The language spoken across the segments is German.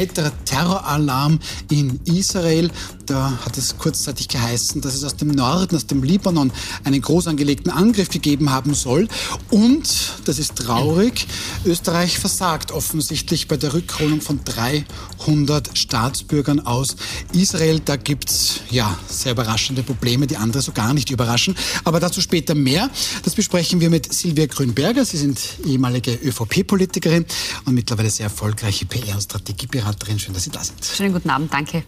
weiterer Terroralarm in Israel. Da hat es kurzzeitig geheißen, dass es aus dem Norden, aus dem Libanon, einen groß angelegten Angriff gegeben haben soll. Und, das ist traurig, Österreich versagt offensichtlich bei der Rückholung von 300 Staatsbürgern aus Israel. Da gibt's ja sehr überraschende Probleme, die andere so gar nicht überraschen. Aber dazu später mehr. Das besprechen wir mit Silvia Grünberger. Sie sind ehemalige ÖVP-Politikerin und mittlerweile sehr erfolgreiche PR- und Strategieberaterin. Schön, dass Sie da sind. Schönen guten Abend, danke.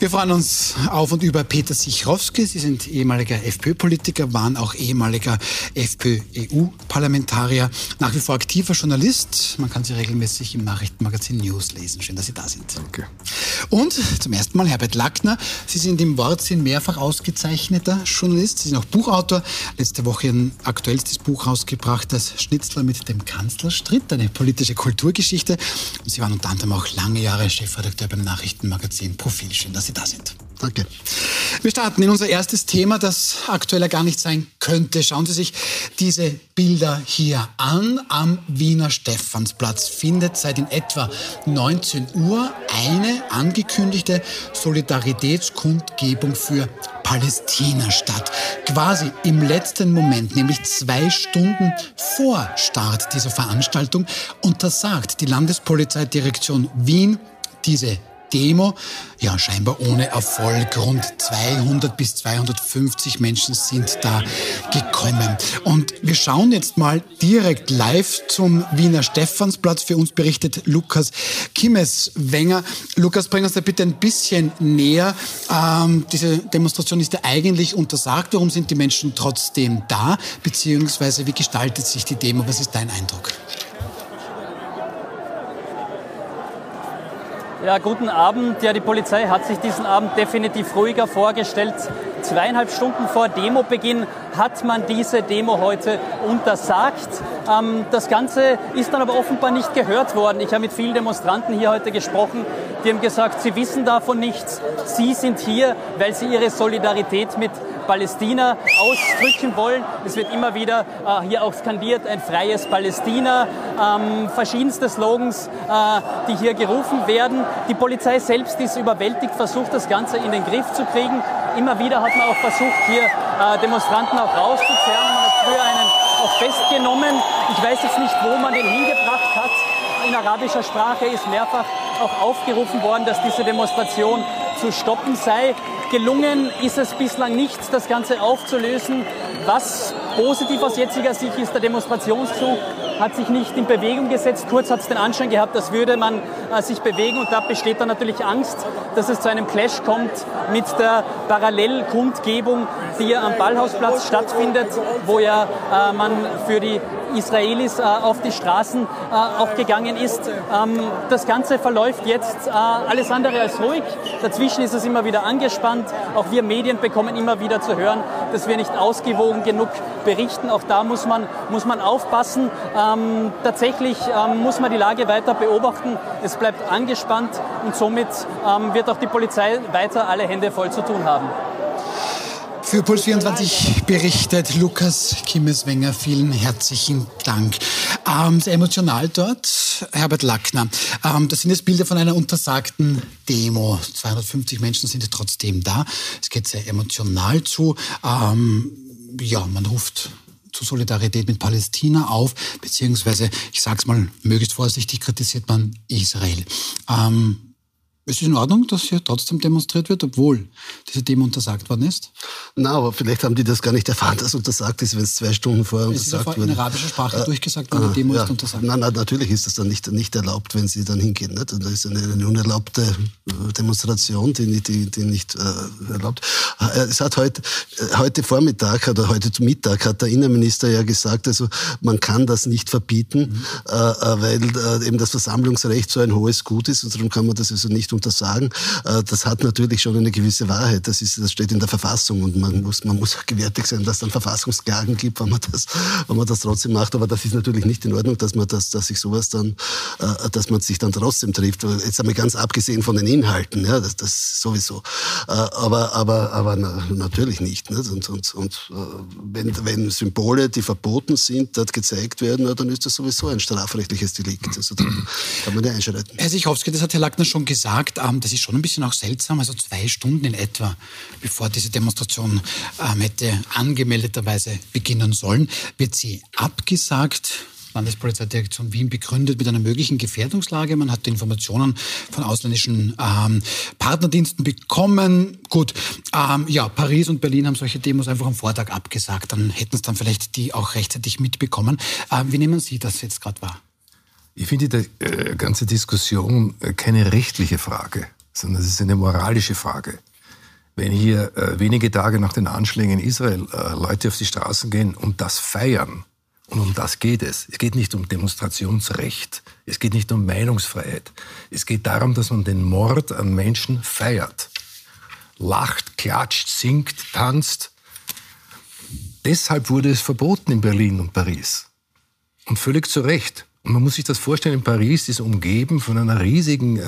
Wir freuen uns auf und über Peter Sichrowski. Sie sind ehemaliger FPÖ-Politiker, waren auch ehemaliger FPÖ-EU-Parlamentarier, nach wie vor aktiver Journalist. Man kann Sie regelmäßig im Nachrichtenmagazin News lesen. Schön, dass Sie da sind. Danke. Und zum ersten Mal Herbert Lackner. Sie sind im Wortsinn mehrfach ausgezeichneter Journalist. Sie sind auch Buchautor. Letzte Woche ein aktuellstes Buch rausgebracht, das Schnitzler mit dem Kanzlerstritt, eine politische Kulturgeschichte. Und Sie waren unter anderem auch lange Jahre Chefredakteur beim Nachrichtenmagazin Profil. Schön, dass Sie da sind. Danke. Wir starten in unser erstes Thema, das aktueller gar nicht sein könnte. Schauen Sie sich diese Bilder hier an. Am Wiener Stephansplatz findet seit in etwa 19 Uhr eine angekündigte Solidaritätskundgebung für Palästina statt. Quasi im letzten Moment, nämlich zwei Stunden vor Start dieser Veranstaltung, untersagt die Landespolizeidirektion Wien diese Demo, ja scheinbar ohne Erfolg. Rund 200 bis 250 Menschen sind da gekommen. Und wir schauen jetzt mal direkt live zum Wiener Stephansplatz. Für uns berichtet Lukas Kimmeswenger. Lukas, bring uns da bitte ein bisschen näher. Ähm, diese Demonstration ist ja eigentlich untersagt. Warum sind die Menschen trotzdem da? Beziehungsweise wie gestaltet sich die Demo? Was ist dein Eindruck? Ja, guten Abend. Ja, die Polizei hat sich diesen Abend definitiv ruhiger vorgestellt. Zweieinhalb Stunden vor Demobeginn hat man diese Demo heute untersagt. Ähm, das Ganze ist dann aber offenbar nicht gehört worden. Ich habe mit vielen Demonstranten hier heute gesprochen. Die haben gesagt, sie wissen davon nichts. Sie sind hier, weil sie ihre Solidarität mit Palästina ausdrücken wollen. Es wird immer wieder äh, hier auch skandiert, ein freies Palästina, ähm, verschiedenste Slogans, äh, die hier gerufen werden. Die Polizei selbst ist überwältigt, versucht das Ganze in den Griff zu kriegen. Immer wieder hat man auch versucht, hier äh, Demonstranten auch rauszuzerren. Man hat früher einen auch festgenommen. Ich weiß jetzt nicht, wo man den hingebracht hat. In arabischer Sprache ist mehrfach auch aufgerufen worden, dass diese Demonstration zu stoppen sei. Gelungen ist es bislang nicht, das Ganze aufzulösen. Was positiv aus jetziger Sicht ist, der Demonstrationszug hat sich nicht in Bewegung gesetzt. Kurz hat es den Anschein gehabt, als würde man äh, sich bewegen und da besteht dann natürlich Angst, dass es zu einem Clash kommt mit der Parallelkundgebung, die am Ballhausplatz stattfindet, wo ja äh, man für die Israelis äh, auf die Straßen äh, auch gegangen ist. Ähm, das Ganze verläuft jetzt äh, alles andere als ruhig. Dazwischen ist es immer wieder angespannt. Auch wir Medien bekommen immer wieder zu hören, dass wir nicht ausgewogen genug berichten. Auch da muss man, muss man aufpassen. Ähm, tatsächlich ähm, muss man die Lage weiter beobachten. Es bleibt angespannt und somit ähm, wird auch die Polizei weiter alle Hände voll zu tun haben. Für Puls 24 berichtet Lukas Kimmeswenger. Vielen herzlichen Dank. Ähm, sehr emotional dort, Herbert Lackner. Ähm, das sind jetzt Bilder von einer untersagten Demo. 250 Menschen sind trotzdem da. Es geht sehr emotional zu. Ähm, ja, man ruft zu Solidarität mit Palästina auf, beziehungsweise, ich sage es mal möglichst vorsichtig, kritisiert man Israel. Ähm, ist es in Ordnung, dass hier trotzdem demonstriert wird, obwohl diese Demo untersagt worden ist? Na, aber vielleicht haben die das gar nicht erfahren, dass untersagt ist, wenn es zwei Stunden vorher es untersagt ist wurde. in arabischer Sprache äh, durchgesagt worden, die Demo ja. ist untersagt. Nein, nein, natürlich ist das dann nicht, nicht erlaubt, wenn sie dann hingehen. Nicht? Und das ist eine, eine unerlaubte äh, Demonstration, die, die, die nicht äh, erlaubt. Äh, es hat heute, heute Vormittag oder heute Mittag hat der Innenminister ja gesagt, also man kann das nicht verbieten, mhm. äh, weil äh, eben das Versammlungsrecht so ein hohes Gut ist und darum kann man das also nicht untersagen, äh, das hat natürlich schon eine gewisse Wahrheit. Das, ist, das steht in der Verfassung und man muss, man muss gewärtig sein, dass es dann Verfassungsklagen gibt, wenn man, das, wenn man das trotzdem macht. Aber das ist natürlich nicht in Ordnung, dass man das, dass sich sowas dann, äh, dass man sich dann trotzdem trifft. Jetzt einmal ganz abgesehen von den Inhalten, ja, das, das sowieso. Äh, aber, aber, aber na, natürlich nicht. nicht? Und, und, und wenn, wenn Symbole, die verboten sind, dort gezeigt werden, dann ist das sowieso ein strafrechtliches Delikt. Also da kann man ja einschreiten. Herr Sichowski, das hat Herr Lackner schon gesagt, ähm, das ist schon ein bisschen auch seltsam, also zwei Stunden in etwa, bevor diese Demonstration ähm, hätte angemeldeterweise beginnen sollen, wird sie abgesagt. Landespolizeidirektion Wien begründet mit einer möglichen Gefährdungslage. Man hat Informationen von ausländischen ähm, Partnerdiensten bekommen. Gut, ähm, ja, Paris und Berlin haben solche Demos einfach am Vortag abgesagt. Dann hätten es dann vielleicht die auch rechtzeitig mitbekommen. Ähm, wie nehmen Sie das jetzt gerade wahr? Ich finde die äh, ganze Diskussion äh, keine rechtliche Frage, sondern es ist eine moralische Frage. Wenn hier äh, wenige Tage nach den Anschlägen in Israel Leute auf die Straßen gehen und das feiern, und um das geht es. Es geht nicht um Demonstrationsrecht. Es geht nicht um Meinungsfreiheit. Es geht darum, dass man den Mord an Menschen feiert. Lacht, klatscht, singt, tanzt. Deshalb wurde es verboten in Berlin und Paris. Und völlig zu Recht. Und man muss sich das vorstellen, in Paris ist umgeben von einer riesigen äh,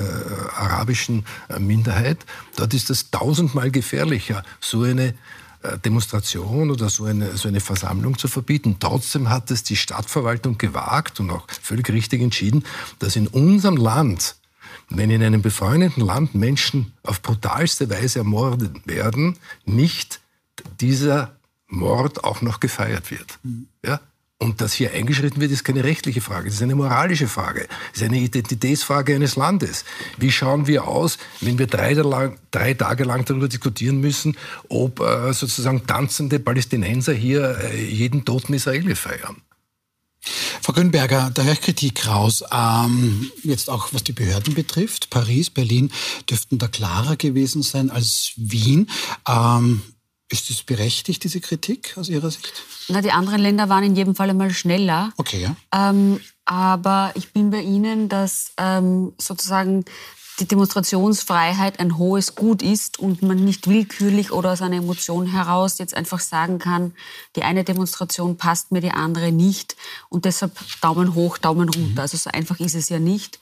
arabischen äh, Minderheit. Dort ist es tausendmal gefährlicher, so eine äh, Demonstration oder so eine, so eine Versammlung zu verbieten. Trotzdem hat es die Stadtverwaltung gewagt und auch völlig richtig entschieden, dass in unserem Land, wenn in einem befreundeten Land Menschen auf brutalste Weise ermordet werden, nicht dieser Mord auch noch gefeiert wird. Mhm. Ja? Und dass hier eingeschritten wird, ist keine rechtliche Frage, das ist eine moralische Frage, das ist eine Identitätsfrage eines Landes. Wie schauen wir aus, wenn wir drei, drei Tage lang darüber diskutieren müssen, ob äh, sozusagen tanzende Palästinenser hier äh, jeden toten Israeli feiern? Frau Grünberger, da höre ich Kritik raus. Ähm, jetzt auch was die Behörden betrifft. Paris, Berlin dürften da klarer gewesen sein als Wien. Ähm, ist es berechtigt, diese Kritik aus Ihrer Sicht? Na, die anderen Länder waren in jedem Fall einmal schneller. Okay, ja. Ähm, aber ich bin bei Ihnen, dass ähm, sozusagen die Demonstrationsfreiheit ein hohes Gut ist und man nicht willkürlich oder aus einer Emotion heraus jetzt einfach sagen kann, die eine Demonstration passt mir, die andere nicht und deshalb Daumen hoch, Daumen runter. Mhm. Also so einfach ist es ja nicht.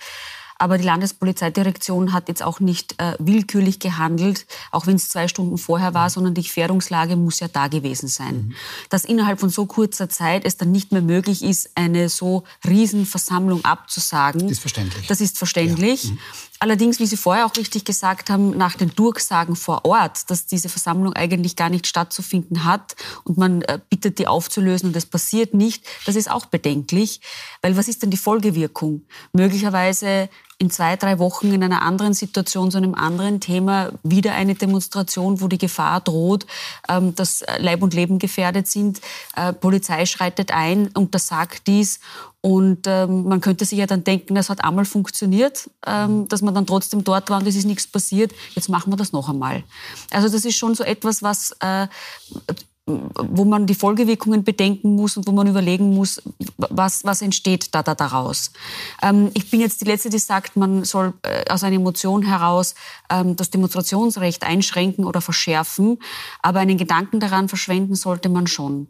Aber die Landespolizeidirektion hat jetzt auch nicht äh, willkürlich gehandelt, auch wenn es zwei Stunden vorher war, sondern die Gefährdungslage muss ja da gewesen sein. Mhm. Dass innerhalb von so kurzer Zeit es dann nicht mehr möglich ist, eine so Riesenversammlung abzusagen. Das ist verständlich. Das ist verständlich. Ja. Mhm. Allerdings, wie Sie vorher auch richtig gesagt haben, nach den Durchsagen vor Ort, dass diese Versammlung eigentlich gar nicht stattzufinden hat und man äh, bittet, die aufzulösen und es passiert nicht, das ist auch bedenklich. Weil was ist denn die Folgewirkung? Möglicherweise in zwei, drei Wochen in einer anderen Situation, zu einem anderen Thema, wieder eine Demonstration, wo die Gefahr droht, ähm, dass Leib und Leben gefährdet sind. Äh, Polizei schreitet ein, untersagt dies und ähm, man könnte sich ja dann denken, es hat einmal funktioniert, ähm, dass man dann trotzdem dort war und es ist nichts passiert. Jetzt machen wir das noch einmal. Also das ist schon so etwas, was äh, wo man die Folgewirkungen bedenken muss und wo man überlegen muss, was, was entsteht da, da daraus. Ähm, ich bin jetzt die Letzte, die sagt, man soll äh, aus einer Emotion heraus ähm, das Demonstrationsrecht einschränken oder verschärfen, aber einen Gedanken daran verschwenden sollte man schon.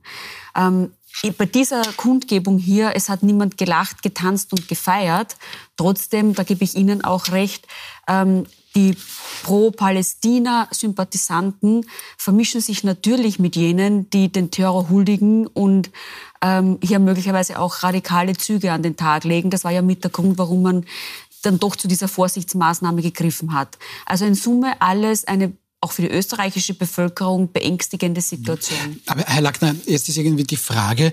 Ähm, bei dieser Kundgebung hier, es hat niemand gelacht, getanzt und gefeiert. Trotzdem, da gebe ich Ihnen auch recht, ähm, die Pro-Palästina-Sympathisanten vermischen sich natürlich mit jenen, die den Terror huldigen und ähm, hier möglicherweise auch radikale Züge an den Tag legen. Das war ja mit der Grund, warum man dann doch zu dieser Vorsichtsmaßnahme gegriffen hat. Also in Summe alles eine auch für die österreichische Bevölkerung beängstigende Situation. Aber Herr Lackner, jetzt ist irgendwie die Frage,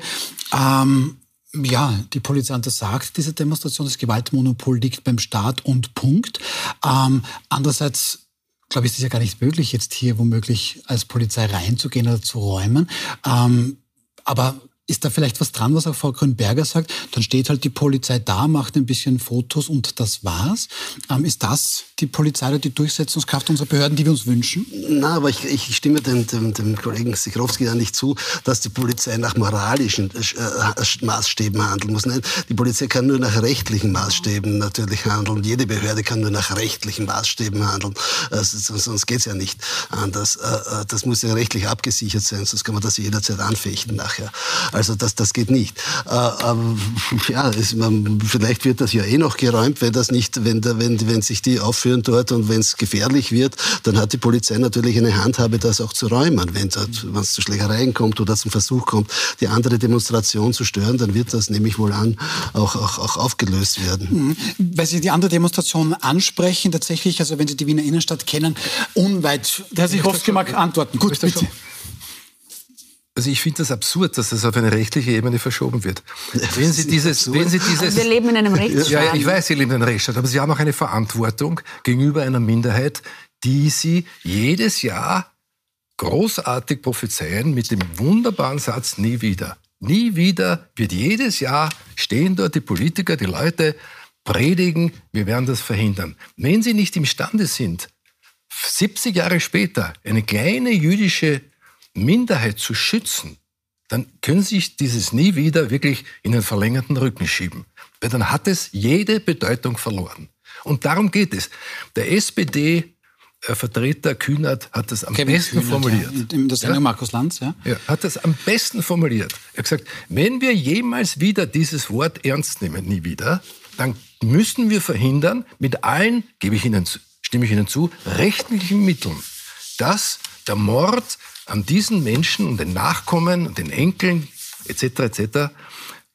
ähm, ja, die Polizei untersagt diese Demonstration, das Gewaltmonopol liegt beim Staat und Punkt. Ähm, andererseits glaube ich, ist es ja gar nicht möglich, jetzt hier womöglich als Polizei reinzugehen oder zu räumen. Ähm, aber ist da vielleicht was dran, was auch Frau Grünberger sagt? Dann steht halt die Polizei da, macht ein bisschen Fotos und das war's. Ähm, ist das die Polizei oder die Durchsetzungskraft unserer Behörden, die wir uns wünschen? Na, aber ich, ich stimme dem, dem, dem Kollegen Sikrowski ja nicht zu, dass die Polizei nach moralischen äh, äh Maßstäben handeln muss. Nein, die Polizei kann nur nach rechtlichen Maßstäben natürlich handeln. Jede Behörde kann nur nach rechtlichen Maßstäben handeln. Äh, sonst geht's ja nicht anders. Äh, äh, das muss ja rechtlich abgesichert sein, sonst kann man das jederzeit anfechten nachher. Also das, das geht nicht. Äh, ähm, ja, es, man, vielleicht wird das ja eh noch geräumt, wenn das nicht, wenn, wenn, wenn sich die aufführen dort und wenn es gefährlich wird, dann hat die Polizei natürlich eine Handhabe, das auch zu räumen. Wenn es zu Schlägereien kommt oder zum Versuch kommt, die andere Demonstration zu stören, dann wird das, nehme ich wohl an, auch, auch, auch aufgelöst werden. Mhm. Weil Sie die andere Demonstration ansprechen, tatsächlich, also wenn Sie die Wiener Innenstadt kennen, unweit, der sich oft mag antworten. Gut, bitte. Also ich finde das absurd, dass das auf eine rechtliche Ebene verschoben wird. Wenn Sie dieses, wenn Sie dieses, wir leben in einem Rechtsstaat. Ja, ich weiß, Sie leben in einem Rechtsstaat, aber Sie haben auch eine Verantwortung gegenüber einer Minderheit, die Sie jedes Jahr großartig prophezeien mit dem wunderbaren Satz nie wieder. Nie wieder wird jedes Jahr stehen dort die Politiker, die Leute predigen, wir werden das verhindern. Wenn sie nicht imstande sind, 70 Jahre später eine kleine jüdische Minderheit zu schützen, dann können Sie sich dieses nie wieder wirklich in den verlängerten Rücken schieben. Weil dann hat es jede Bedeutung verloren. Und darum geht es. Der SPD Vertreter Kühnert hat das am Kevin besten Kühnert, formuliert. Ja, das ja? Markus Lanz, ja? ja. Hat das am besten formuliert. Er hat gesagt, wenn wir jemals wieder dieses Wort ernst nehmen, nie wieder, dann müssen wir verhindern, mit allen, gebe ich Ihnen, stimme ich Ihnen zu, rechtlichen Mitteln, dass der Mord an diesen Menschen und den Nachkommen und den Enkeln etc. etc.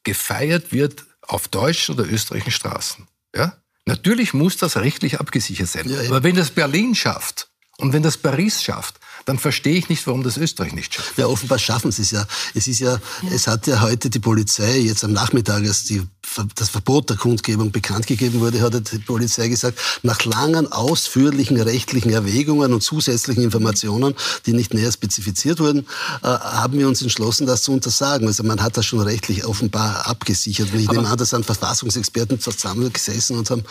gefeiert wird auf deutschen oder österreichischen Straßen. Ja? Natürlich muss das rechtlich abgesichert sein. Ja, Aber wenn das Berlin schafft und wenn das Paris schafft, dann verstehe ich nicht, warum das Österreich nicht schafft. Ja, offenbar schaffen sie es ja. Es ist ja, ja. es hat ja heute die Polizei jetzt am Nachmittag, als die, das Verbot der Kundgebung bekannt gegeben wurde, hat die Polizei gesagt, nach langen, ausführlichen rechtlichen Erwägungen und zusätzlichen Informationen, die nicht näher spezifiziert wurden, äh, haben wir uns entschlossen, das zu untersagen. Also man hat das schon rechtlich offenbar abgesichert. Und ich Aber nehme an, da sind Verfassungsexperten zusammengesessen und haben,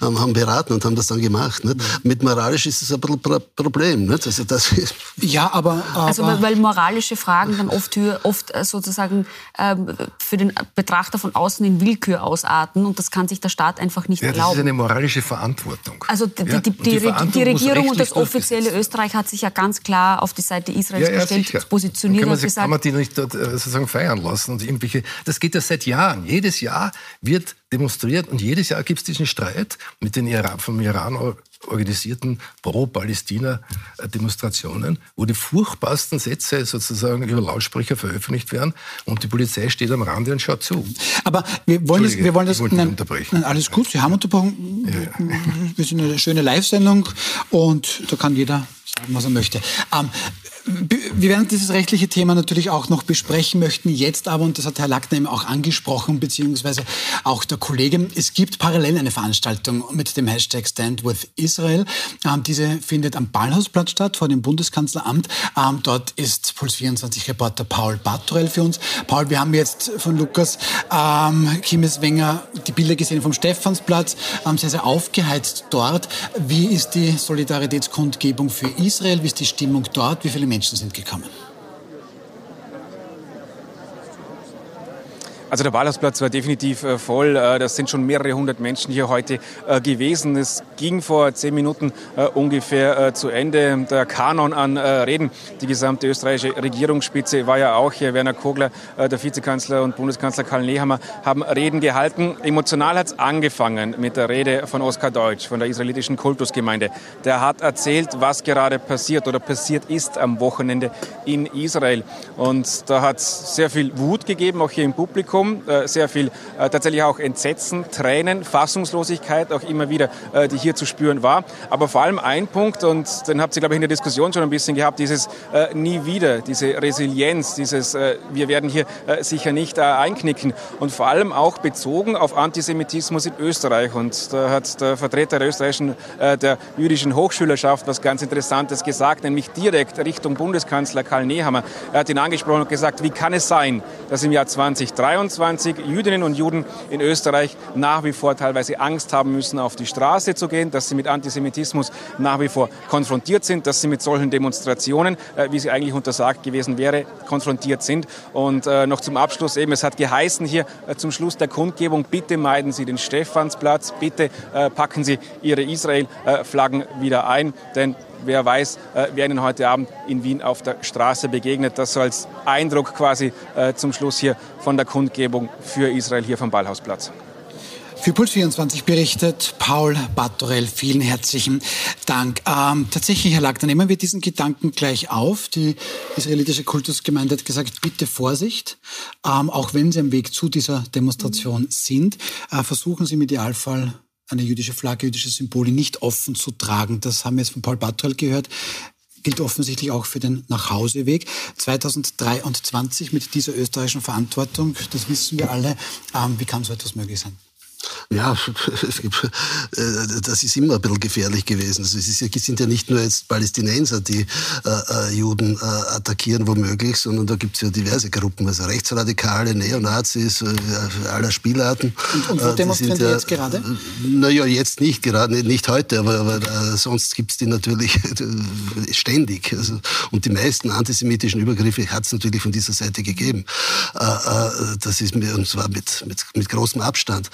haben beraten und haben das dann gemacht. Nicht? Mit moralisch ist es ein Problem. Nicht? Also das ja, aber, aber also weil moralische Fragen dann oft, oft äh, sozusagen ähm, für den Betrachter von außen in Willkür ausarten und das kann sich der Staat einfach nicht ja, erlauben. Das ist eine moralische Verantwortung. Also die, ja, die, die, die Regierung und das offizielle Österreich hat sich ja ganz klar auf die Seite Israels ja, gestellt, sicher. positioniert man, und gesagt, kann man die nicht dort, äh, sozusagen feiern lassen und irgendwelche. Das geht ja seit Jahren. Jedes Jahr wird demonstriert und jedes Jahr gibt es diesen Streit mit den Iran, vom Iran organisierten Pro-Palästina-Demonstrationen, wo die furchtbarsten Sätze sozusagen über Lautsprecher veröffentlicht werden und die Polizei steht am Rande und schaut zu. Aber wir wollen das, wir wollen das nein, unterbrechen. Nein, alles gut, Sie haben unterbrochen. Ja. Wir sind eine schöne Live-Sendung und da kann jeder sagen, was er möchte. Ähm, wir werden dieses rechtliche Thema natürlich auch noch besprechen möchten. Jetzt aber, und das hat Herr Lackner eben auch angesprochen, beziehungsweise auch der Kollege, es gibt parallel eine Veranstaltung mit dem Hashtag Stand with Israel. Ähm, diese findet am Ballhausplatz statt, vor dem Bundeskanzleramt. Ähm, dort ist Puls 24 Reporter Paul Bartorell für uns. Paul, wir haben jetzt von Lukas ähm, Kimes-Wenger die Bilder gesehen vom Stephansplatz, ähm, sehr, sehr aufgeheizt dort. Wie ist die Solidaritätskundgebung für Israel? Wie ist die Stimmung dort? Wie viele Menschen sind gekommen. Also der Ballhausplatz war definitiv äh, voll. Äh, das sind schon mehrere hundert Menschen hier heute äh, gewesen. Es ging vor zehn Minuten ungefähr zu Ende. Der Kanon an Reden. Die gesamte österreichische Regierungsspitze war ja auch hier. Werner Kogler, der Vizekanzler und Bundeskanzler Karl Nehammer haben Reden gehalten. Emotional hat es angefangen mit der Rede von Oskar Deutsch von der israelitischen Kultusgemeinde. Der hat erzählt, was gerade passiert oder passiert ist am Wochenende in Israel. Und da hat es sehr viel Wut gegeben, auch hier im Publikum. Publikum, sehr viel tatsächlich auch Entsetzen, Tränen, Fassungslosigkeit auch immer wieder, die hier zu spüren war. Aber vor allem ein Punkt, und den habt ihr, glaube ich, in der Diskussion schon ein bisschen gehabt, dieses nie wieder, diese Resilienz, dieses wir werden hier sicher nicht einknicken und vor allem auch bezogen auf Antisemitismus in Österreich. Und da hat der Vertreter der österreichischen, der jüdischen Hochschülerschaft was ganz Interessantes gesagt, nämlich direkt Richtung Bundeskanzler Karl Nehammer. Er hat ihn angesprochen und gesagt, wie kann es sein, dass im Jahr 2023 Jüdinnen und Juden in Österreich nach wie vor teilweise Angst haben müssen, auf die Straße zu gehen, dass sie mit Antisemitismus nach wie vor konfrontiert sind, dass sie mit solchen Demonstrationen, äh, wie sie eigentlich untersagt gewesen wäre, konfrontiert sind. Und äh, noch zum Abschluss eben, es hat geheißen hier äh, zum Schluss der Kundgebung, bitte meiden Sie den Stephansplatz, bitte äh, packen Sie Ihre Israel-Flaggen wieder ein, denn wer weiß, äh, wer Ihnen heute Abend in Wien auf der Straße begegnet. Das so als Eindruck quasi äh, zum Schluss hier von der Kundgebung für Israel hier vom Ballhausplatz. Für Puls 24 berichtet Paul Battorell. Vielen herzlichen Dank. Ähm, tatsächlich, Herr Lack, dann nehmen wir diesen Gedanken gleich auf. Die israelitische Kultusgemeinde hat gesagt, bitte Vorsicht. Ähm, auch wenn Sie am Weg zu dieser Demonstration sind, äh, versuchen Sie im Idealfall eine jüdische Flagge, jüdische Symbole nicht offen zu tragen. Das haben wir jetzt von Paul Bartrell gehört gilt offensichtlich auch für den Nachhauseweg. 2023 mit dieser österreichischen Verantwortung, das wissen wir alle. Ähm, wie kann so etwas möglich sein? Ja, äh, das ist immer ein bisschen gefährlich gewesen. Also es, ist, es sind ja nicht nur jetzt Palästinenser, die äh, äh Juden äh, attackieren womöglich, sondern da gibt es ja diverse Gruppen, also Rechtsradikale, Neonazis, äh, aller Spielarten. Und, und wo äh, demonstrieren die ja, jetzt gerade? Naja, jetzt nicht gerade, nicht heute, aber, aber sonst gibt es die natürlich ständig. Also, und die meisten antisemitischen Übergriffe hat es natürlich von dieser Seite gegeben. das ist mir, und zwar mit, mit, mit großem Abstand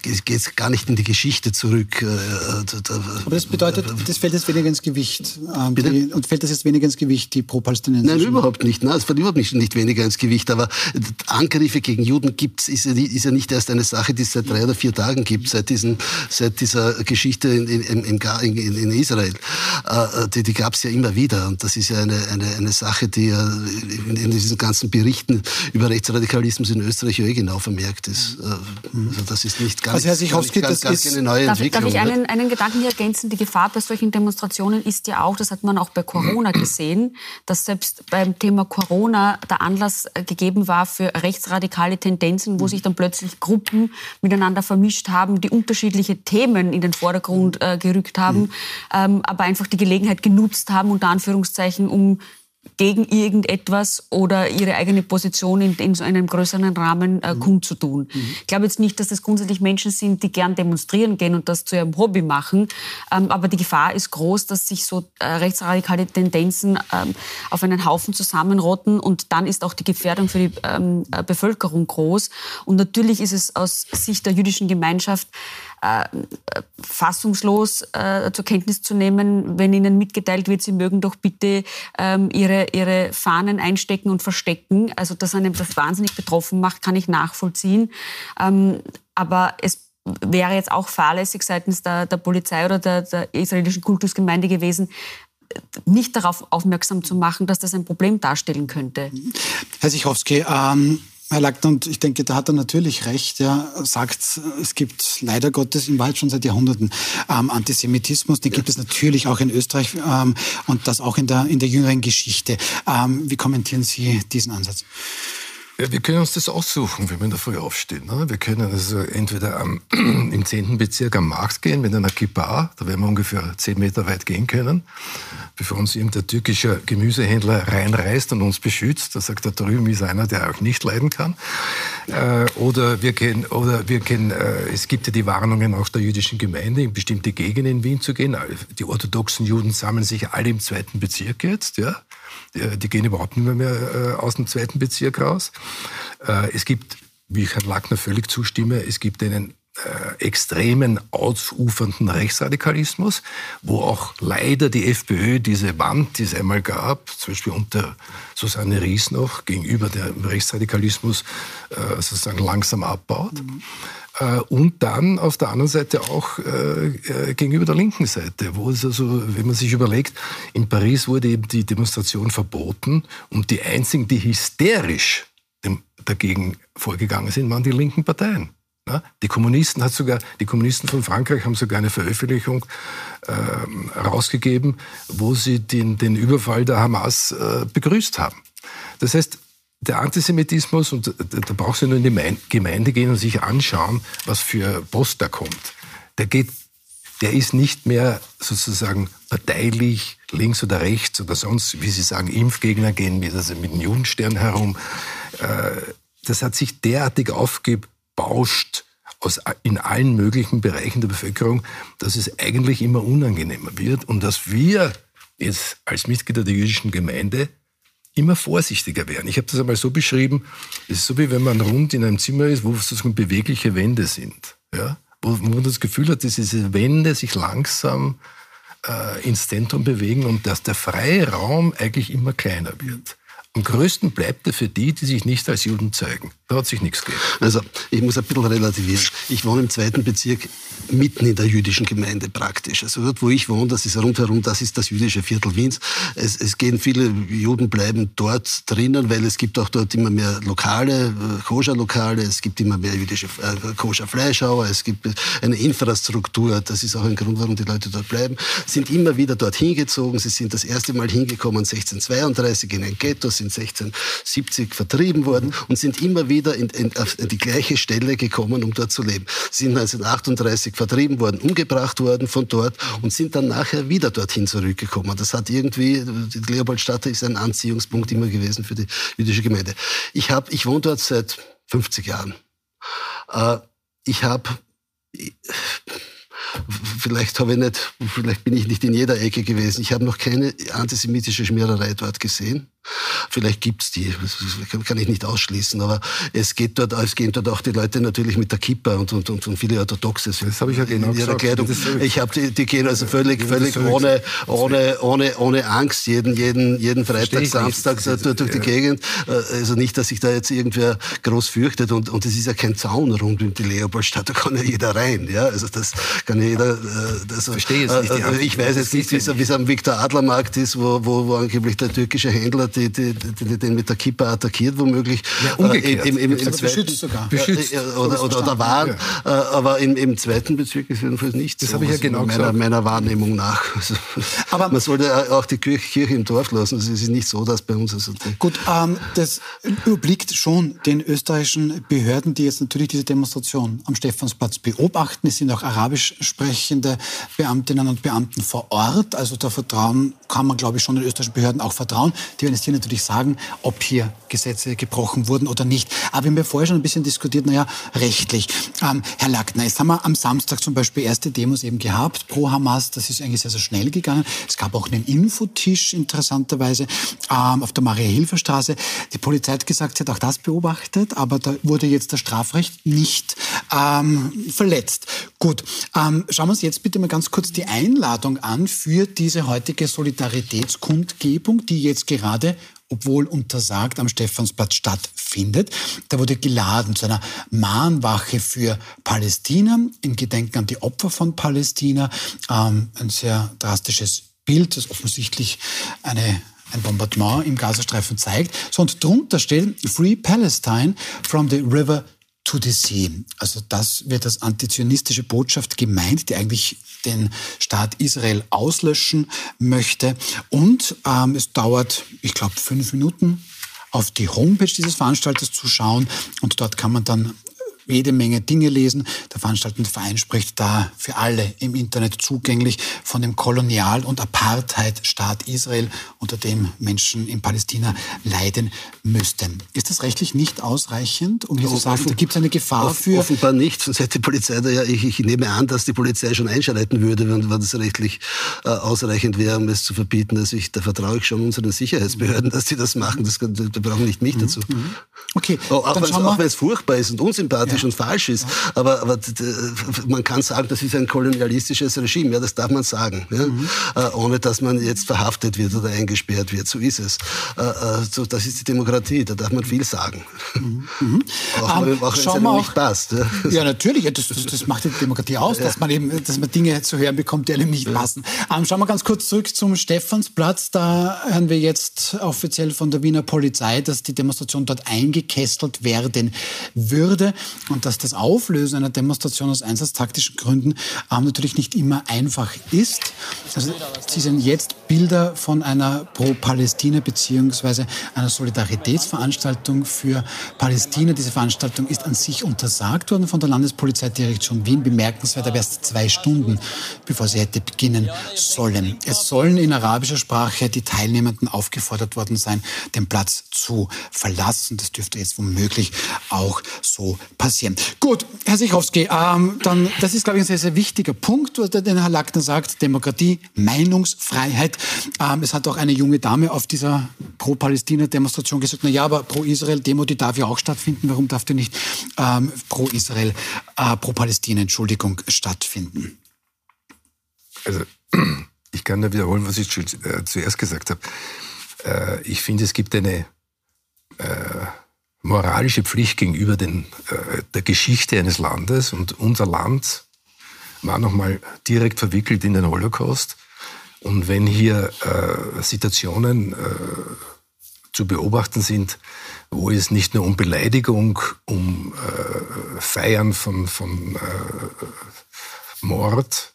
geht gar nicht in die Geschichte zurück. Äh, Aber das bedeutet, das fällt jetzt weniger ins Gewicht. Ähm, die, und fällt das jetzt weniger ins Gewicht, die pro-palästinensischen? Nein, überhaupt nicht. Nein, es fällt überhaupt nicht, nicht weniger ins Gewicht. Aber Angriffe gegen Juden gibt's, ist, ja, ist ja nicht erst eine Sache, die es seit drei oder vier Tagen gibt, seit, diesen, seit dieser Geschichte in, in, in, in Israel. Äh, die die gab es ja immer wieder. Und das ist ja eine, eine, eine Sache, die ja in, diesen ganzen Berichten über Rechtsradikalismus in Österreich ja eh genau vermerkt ist. Äh, also das ist nicht ganz, also Herr Sichowski, das ganz, ist eine neue darf, Entwicklung. Darf ich einen, einen Gedanken hier ergänzen? Die Gefahr bei solchen Demonstrationen ist ja auch, das hat man auch bei Corona gesehen, dass selbst beim Thema Corona der Anlass äh, gegeben war für rechtsradikale Tendenzen, wo sich dann plötzlich Gruppen miteinander vermischt haben, die unterschiedliche Themen in den Vordergrund äh, gerückt haben, mhm. ähm, aber einfach die Gelegenheit genutzt haben, unter Anführungszeichen, um gegen irgendetwas oder ihre eigene Position in, in so einem größeren Rahmen äh, mhm. kundzutun. Mhm. Ich glaube jetzt nicht, dass das grundsätzlich Menschen sind, die gern demonstrieren gehen und das zu ihrem Hobby machen. Ähm, aber die Gefahr ist groß, dass sich so äh, rechtsradikale Tendenzen ähm, auf einen Haufen zusammenrotten und dann ist auch die Gefährdung für die ähm, äh, Bevölkerung groß. Und natürlich ist es aus Sicht der jüdischen Gemeinschaft äh, fassungslos äh, zur Kenntnis zu nehmen, wenn ihnen mitgeteilt wird, sie mögen doch bitte ähm, ihre, ihre Fahnen einstecken und verstecken. Also, dass einem das wahnsinnig betroffen macht, kann ich nachvollziehen. Ähm, aber es wäre jetzt auch fahrlässig seitens der, der Polizei oder der, der israelischen Kultusgemeinde gewesen, nicht darauf aufmerksam zu machen, dass das ein Problem darstellen könnte. Herr Sichowski, ähm, Herr Lackner, und ich denke, da hat er natürlich recht. Er sagt, es gibt leider Gottes im Wald schon seit Jahrhunderten ähm, Antisemitismus. Den gibt es natürlich auch in Österreich ähm, und das auch in der, in der jüngeren Geschichte. Ähm, wie kommentieren Sie diesen Ansatz? Ja, wir können uns das aussuchen, wenn wir in der Früh aufstehen. Ne? Wir können also entweder am, im 10. Bezirk am Markt gehen mit einer Kippa, da werden wir ungefähr 10 Meter weit gehen können, bevor uns irgendein türkischer Gemüsehändler reinreißt und uns beschützt. Da sagt, da drüben ist einer, der auch nicht leiden kann. Äh, oder wir gehen, oder wir gehen äh, es gibt ja die Warnungen auch der jüdischen Gemeinde, in bestimmte Gegenden in Wien zu gehen. Die orthodoxen Juden sammeln sich alle im zweiten Bezirk jetzt, ja. Die, die gehen überhaupt nicht mehr, äh, aus dem zweiten Bezirk raus. Äh, es gibt, wie ich Herrn Lackner völlig zustimme, es gibt einen äh, extremen, ausufernden Rechtsradikalismus, wo auch leider die FPÖ diese Wand, die es einmal gab, zum Beispiel unter Susanne Ries noch, gegenüber dem Rechtsradikalismus äh, sozusagen langsam abbaut. Mhm. Äh, und dann auf der anderen Seite auch äh, äh, gegenüber der linken Seite, wo es also, wenn man sich überlegt, in Paris wurde eben die Demonstration verboten und die einzigen, die hysterisch dagegen vorgegangen sind, waren die linken Parteien. Ja, die Kommunisten hat sogar, die Kommunisten von Frankreich haben sogar eine Veröffentlichung äh, rausgegeben, wo sie den, den Überfall der Hamas äh, begrüßt haben. Das heißt, der Antisemitismus, und da brauchst du nur in die Gemeinde gehen und sich anschauen, was für Post da kommt. Der geht, der ist nicht mehr sozusagen parteilich, links oder rechts oder sonst, wie Sie sagen, Impfgegner gehen mit, also mit dem Judenstern herum. Äh, das hat sich derartig aufgebauscht aus, in allen möglichen Bereichen der Bevölkerung, dass es eigentlich immer unangenehmer wird und dass wir jetzt als Mitglieder der jüdischen Gemeinde immer vorsichtiger werden. Ich habe das einmal so beschrieben, es ist so wie wenn man rund in einem Zimmer ist, wo sozusagen bewegliche Wände sind. Ja? Wo, man das Gefühl hat, dass diese Wände sich langsam äh, ins Zentrum bewegen und dass der freie Raum eigentlich immer kleiner wird. Am größten bleibt er für die, die sich nicht als Juden zeigen. Da hat sich nichts gegeben. Also, ich muss ein bisschen relativieren. Ich wohne im zweiten Bezirk mitten in der jüdischen Gemeinde praktisch. Also dort, wo ich wohne, das ist rundherum, das ist das jüdische Viertel Wiens. Es, es gehen viele Juden bleiben dort drinnen, weil es gibt auch dort immer mehr Lokale, äh, Koscher-Lokale, es gibt immer mehr jüdische äh, Koscher-Fleischhauer, es gibt eine Infrastruktur. Das ist auch ein Grund, warum die Leute dort bleiben. Sind immer wieder dort hingezogen. Sie sind das erste Mal hingekommen 1632 in ein Ghetto, sind 1670 vertrieben worden und sind immer wieder in, in, auf die gleiche Stelle gekommen, um dort zu leben. Sie sind 1938 vertrieben worden, umgebracht worden von dort und sind dann nachher wieder dorthin zurückgekommen. Das hat irgendwie, Leopoldstadt ist ein Anziehungspunkt immer gewesen für die jüdische Gemeinde. Ich, hab, ich wohne dort seit 50 Jahren. Äh, ich habe vielleicht habe ich nicht, vielleicht bin ich nicht in jeder Ecke gewesen. Ich habe noch keine antisemitische Schmiererei dort gesehen. Vielleicht gibt's die, das kann ich nicht ausschließen, aber es geht dort, es gehen dort auch die Leute natürlich mit der Kippa und, und, und, und viele Orthodoxe. Das habe ich ja genau in ihrer Kleidung. Ich habe die, die gehen also völlig, völlig ohne, ohne, ohne, ohne Angst jeden, jeden, jeden Freitag, Samstag durch, durch die Gegend. Äh, also nicht, dass sich da jetzt irgendwer groß fürchtet und, und es ist ja kein Zaun rund um die Leopoldstadt, da kann ja jeder rein, ja. Also das kann ja jeder, äh, das, Verstehe es nicht. Äh, ich weiß jetzt nicht, wie es am Viktor Adler Markt ist, wo, wo, wo angeblich der türkische Händler die, die, den mit der Kippa attackiert womöglich. Ja, umgekehrt. Äh, im, im, im, im beschützt sogar. Beschützt. Äh, oder, oder, oder waren. Ja. Äh, aber im, im zweiten Bezirk ist jedenfalls nichts. Das so, habe ich ja genau meiner, gesagt. meiner Wahrnehmung nach. Also, aber man sollte auch die Kirche, Kirche im Dorf lassen. Also es ist nicht so, dass bei uns... Also Gut, ähm, das überblickt schon den österreichischen Behörden, die jetzt natürlich diese Demonstration am Stephansplatz beobachten. Es sind auch arabisch sprechende Beamtinnen und Beamten vor Ort. Also da vertrauen, kann man, glaube ich, schon den österreichischen Behörden auch vertrauen. Die werden es hier natürlich sagen, ob hier Gesetze gebrochen wurden oder nicht. Aber wir haben ja vorher schon ein bisschen diskutiert, naja, rechtlich. Ähm, Herr Lackner, jetzt haben wir am Samstag zum Beispiel erste Demos eben gehabt pro Hamas. Das ist eigentlich sehr, sehr schnell gegangen. Es gab auch einen Infotisch, interessanterweise, ähm, auf der Maria-Hilfer-Straße. Die Polizei hat gesagt, sie hat auch das beobachtet, aber da wurde jetzt das Strafrecht nicht ähm, verletzt. Gut, ähm, schauen wir uns jetzt bitte mal ganz kurz die Einladung an für diese heutige Solidaritätskundgebung, die jetzt gerade obwohl untersagt, am Stephansplatz stattfindet. Da wurde geladen zu einer Mahnwache für Palästina, in Gedenken an die Opfer von Palästina. Ähm, ein sehr drastisches Bild, das offensichtlich eine ein Bombardement im Gazastreifen zeigt. So, und drunter steht Free Palestine from the river to the sea. Also das wird als antizionistische Botschaft gemeint, die eigentlich den Staat Israel auslöschen möchte. Und ähm, es dauert, ich glaube, fünf Minuten auf die Homepage dieses Veranstalters zu schauen und dort kann man dann jede Menge Dinge lesen. Der veranstaltende Verein spricht da für alle im Internet zugänglich von dem Kolonial- und Apartheidstaat Israel, unter dem Menschen in Palästina leiden müssten. Ist das rechtlich nicht ausreichend, um hier zu sagen, da gibt es eine Gefahr off für... Offenbar nicht, sonst hätte die Polizei da ja, ich, ich, nehme an, dass die Polizei schon einschreiten würde, wenn, wenn das rechtlich äh, ausreichend wäre, um es zu verbieten. Also ich, da vertraue ich schon unseren Sicherheitsbehörden, dass die das machen. Das, da brauchen nicht mich mhm. dazu. Mhm. Okay, auch, auch wenn es furchtbar ist und unsympathisch politisch ja. und falsch ist. Aber, aber man kann sagen, das ist ein kolonialistisches Regime. Ja, das darf man sagen. Ja? Mhm. Äh, ohne dass man jetzt verhaftet wird oder eingesperrt wird. So ist es. Äh, äh, so, das ist die Demokratie. Da darf man viel sagen. Mhm. Mhm. Auch, um, auch wenn es einem nicht passt. Ja, ja natürlich. Das, das, das, macht die Demokratie aus, dass man eben, dass man Dinge zu hören bekommt, die einem nicht passen. Um, schauen wir ganz kurz zurück zum Stephansplatz. Da hören wir jetzt offiziell von der Wiener Polizei, dass die Demonstration dort eingekesselt werden würde und dass das Auflösen einer Demonstration aus einsatztaktischen Gründen ähm, natürlich nicht immer einfach ist. Also, Sie sehen jetzt Bilder von einer Pro-Palästina bzw. einer Solidaritätsveranstaltung für Palästina. Diese Veranstaltung ist an sich untersagt worden von der Landespolizeidirektion Wien. Bemerkenswert, aber erst zwei Stunden, bevor sie hätte beginnen sollen. Es sollen in arabischer Sprache die Teilnehmenden aufgefordert worden sein, den Platz zu verlassen. Das dürfte jetzt womöglich auch so passieren. Gut, Herr Sichowski, ähm, dann, das ist, glaube ich, ein sehr, sehr wichtiger Punkt, den Herr Lackner sagt. Demokratie, Meinungsfreiheit. Ähm, es hat auch eine junge Dame auf dieser Pro-Palästina-Demonstration gesagt, na ja, aber Pro-Israel-Demo, die darf ja auch stattfinden. Warum darf die nicht ähm, Pro-Israel, äh, Pro-Palästina, Entschuldigung, stattfinden? Also, ich kann nur wiederholen, was ich äh, zuerst gesagt habe. Äh, ich finde, es gibt eine äh, moralische Pflicht gegenüber den, äh, der Geschichte eines Landes und unser Land war nochmal direkt verwickelt in den Holocaust. Und wenn hier äh, Situationen äh, zu beobachten sind, wo es nicht nur um Beleidigung, um äh, Feiern von, von äh, Mord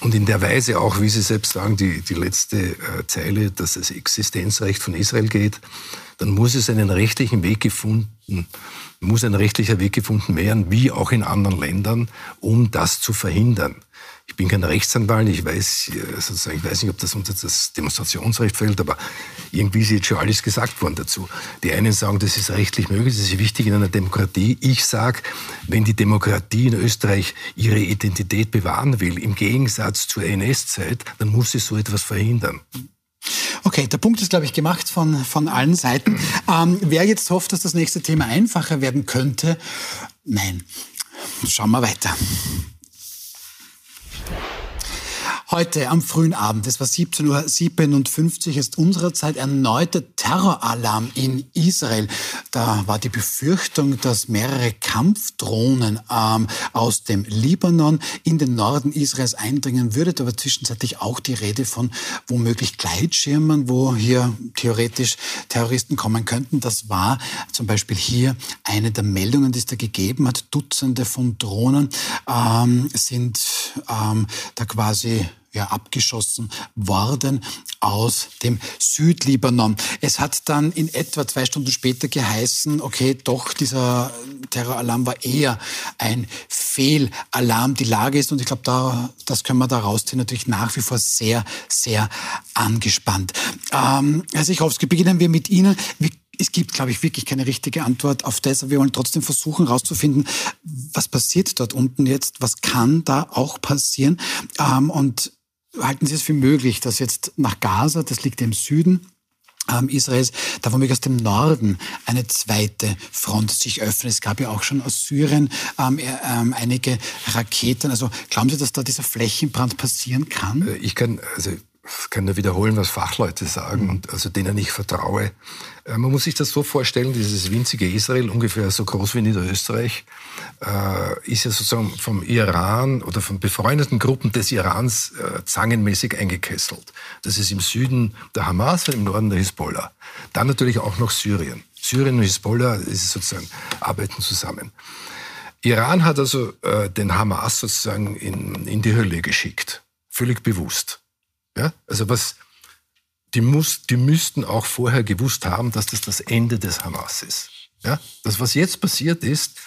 und in der Weise auch, wie Sie selbst sagen, die, die letzte äh, Zeile, dass das Existenzrecht von Israel geht, dann muss es einen rechtlichen Weg gefunden, muss ein rechtlicher Weg gefunden werden, wie auch in anderen Ländern, um das zu verhindern. Ich bin kein Rechtsanwalt, ich weiß, äh, sozusagen, ich weiß nicht, ob das unter das Demonstrationsrecht fällt, aber irgendwie ist jetzt schon alles gesagt worden dazu. Die einen sagen, das ist rechtlich möglich, das ist wichtig in einer Demokratie. Ich sage, wenn die Demokratie in Österreich ihre Identität bewahren will, im Gegensatz zur NS-Zeit, dann muss sie so etwas verhindern. Okay, der Punkt ist, glaube ich, gemacht von, von allen Seiten. Ähm, wer jetzt hofft, dass das nächste Thema einfacher werden könnte, nein. Schauen wir weiter. Thank you. Heute am frühen Abend, es war 17.57 Uhr, ist unserer Zeit erneuter Terroralarm in Israel. Da war die Befürchtung, dass mehrere Kampfdrohnen ähm, aus dem Libanon in den Norden Israels eindringen würde. Da war zwischenzeitlich auch die Rede von womöglich Gleitschirmen, wo hier theoretisch Terroristen kommen könnten. Das war zum Beispiel hier eine der Meldungen, die es da gegeben hat. Dutzende von Drohnen ähm, sind ähm, da quasi ja, abgeschossen worden aus dem Südlibanon. Es hat dann in etwa zwei Stunden später geheißen, okay, doch, dieser Terroralarm war eher ein Fehlalarm. Die Lage ist, und ich glaube, da, das können wir da rausziehen, natürlich nach wie vor sehr, sehr angespannt. Ähm, Herr Sichowski, beginnen wir mit Ihnen. Wie es gibt, glaube ich, wirklich keine richtige Antwort auf das. Aber wir wollen trotzdem versuchen herauszufinden, was passiert dort unten jetzt, was kann da auch passieren. Ähm, und halten Sie es für möglich, dass jetzt nach Gaza, das liegt im Süden, ähm, Israels, da womöglich aus dem Norden eine zweite Front sich öffnet. Es gab ja auch schon aus Syrien ähm, ähm, einige Raketen. Also glauben Sie, dass da dieser Flächenbrand passieren kann? Äh, ich kann, also kann nur wiederholen, was Fachleute sagen und also denen ich vertraue. Äh, man muss sich das so vorstellen, dieses winzige Israel, ungefähr so groß wie Niederösterreich, äh, ist ja sozusagen vom Iran oder von befreundeten Gruppen des Irans äh, zangenmäßig eingekesselt. Das ist im Süden der Hamas und im Norden der Hisbollah. Dann natürlich auch noch Syrien. Syrien und Hisbollah ist sozusagen arbeiten zusammen. Iran hat also den Hamas sozusagen in, in die Hölle geschickt. Völlig bewusst. Ja? Also was, die, muss, die müssten auch vorher gewusst haben, dass das das Ende des Hamas ist. Ja? Das, was jetzt passiert ist,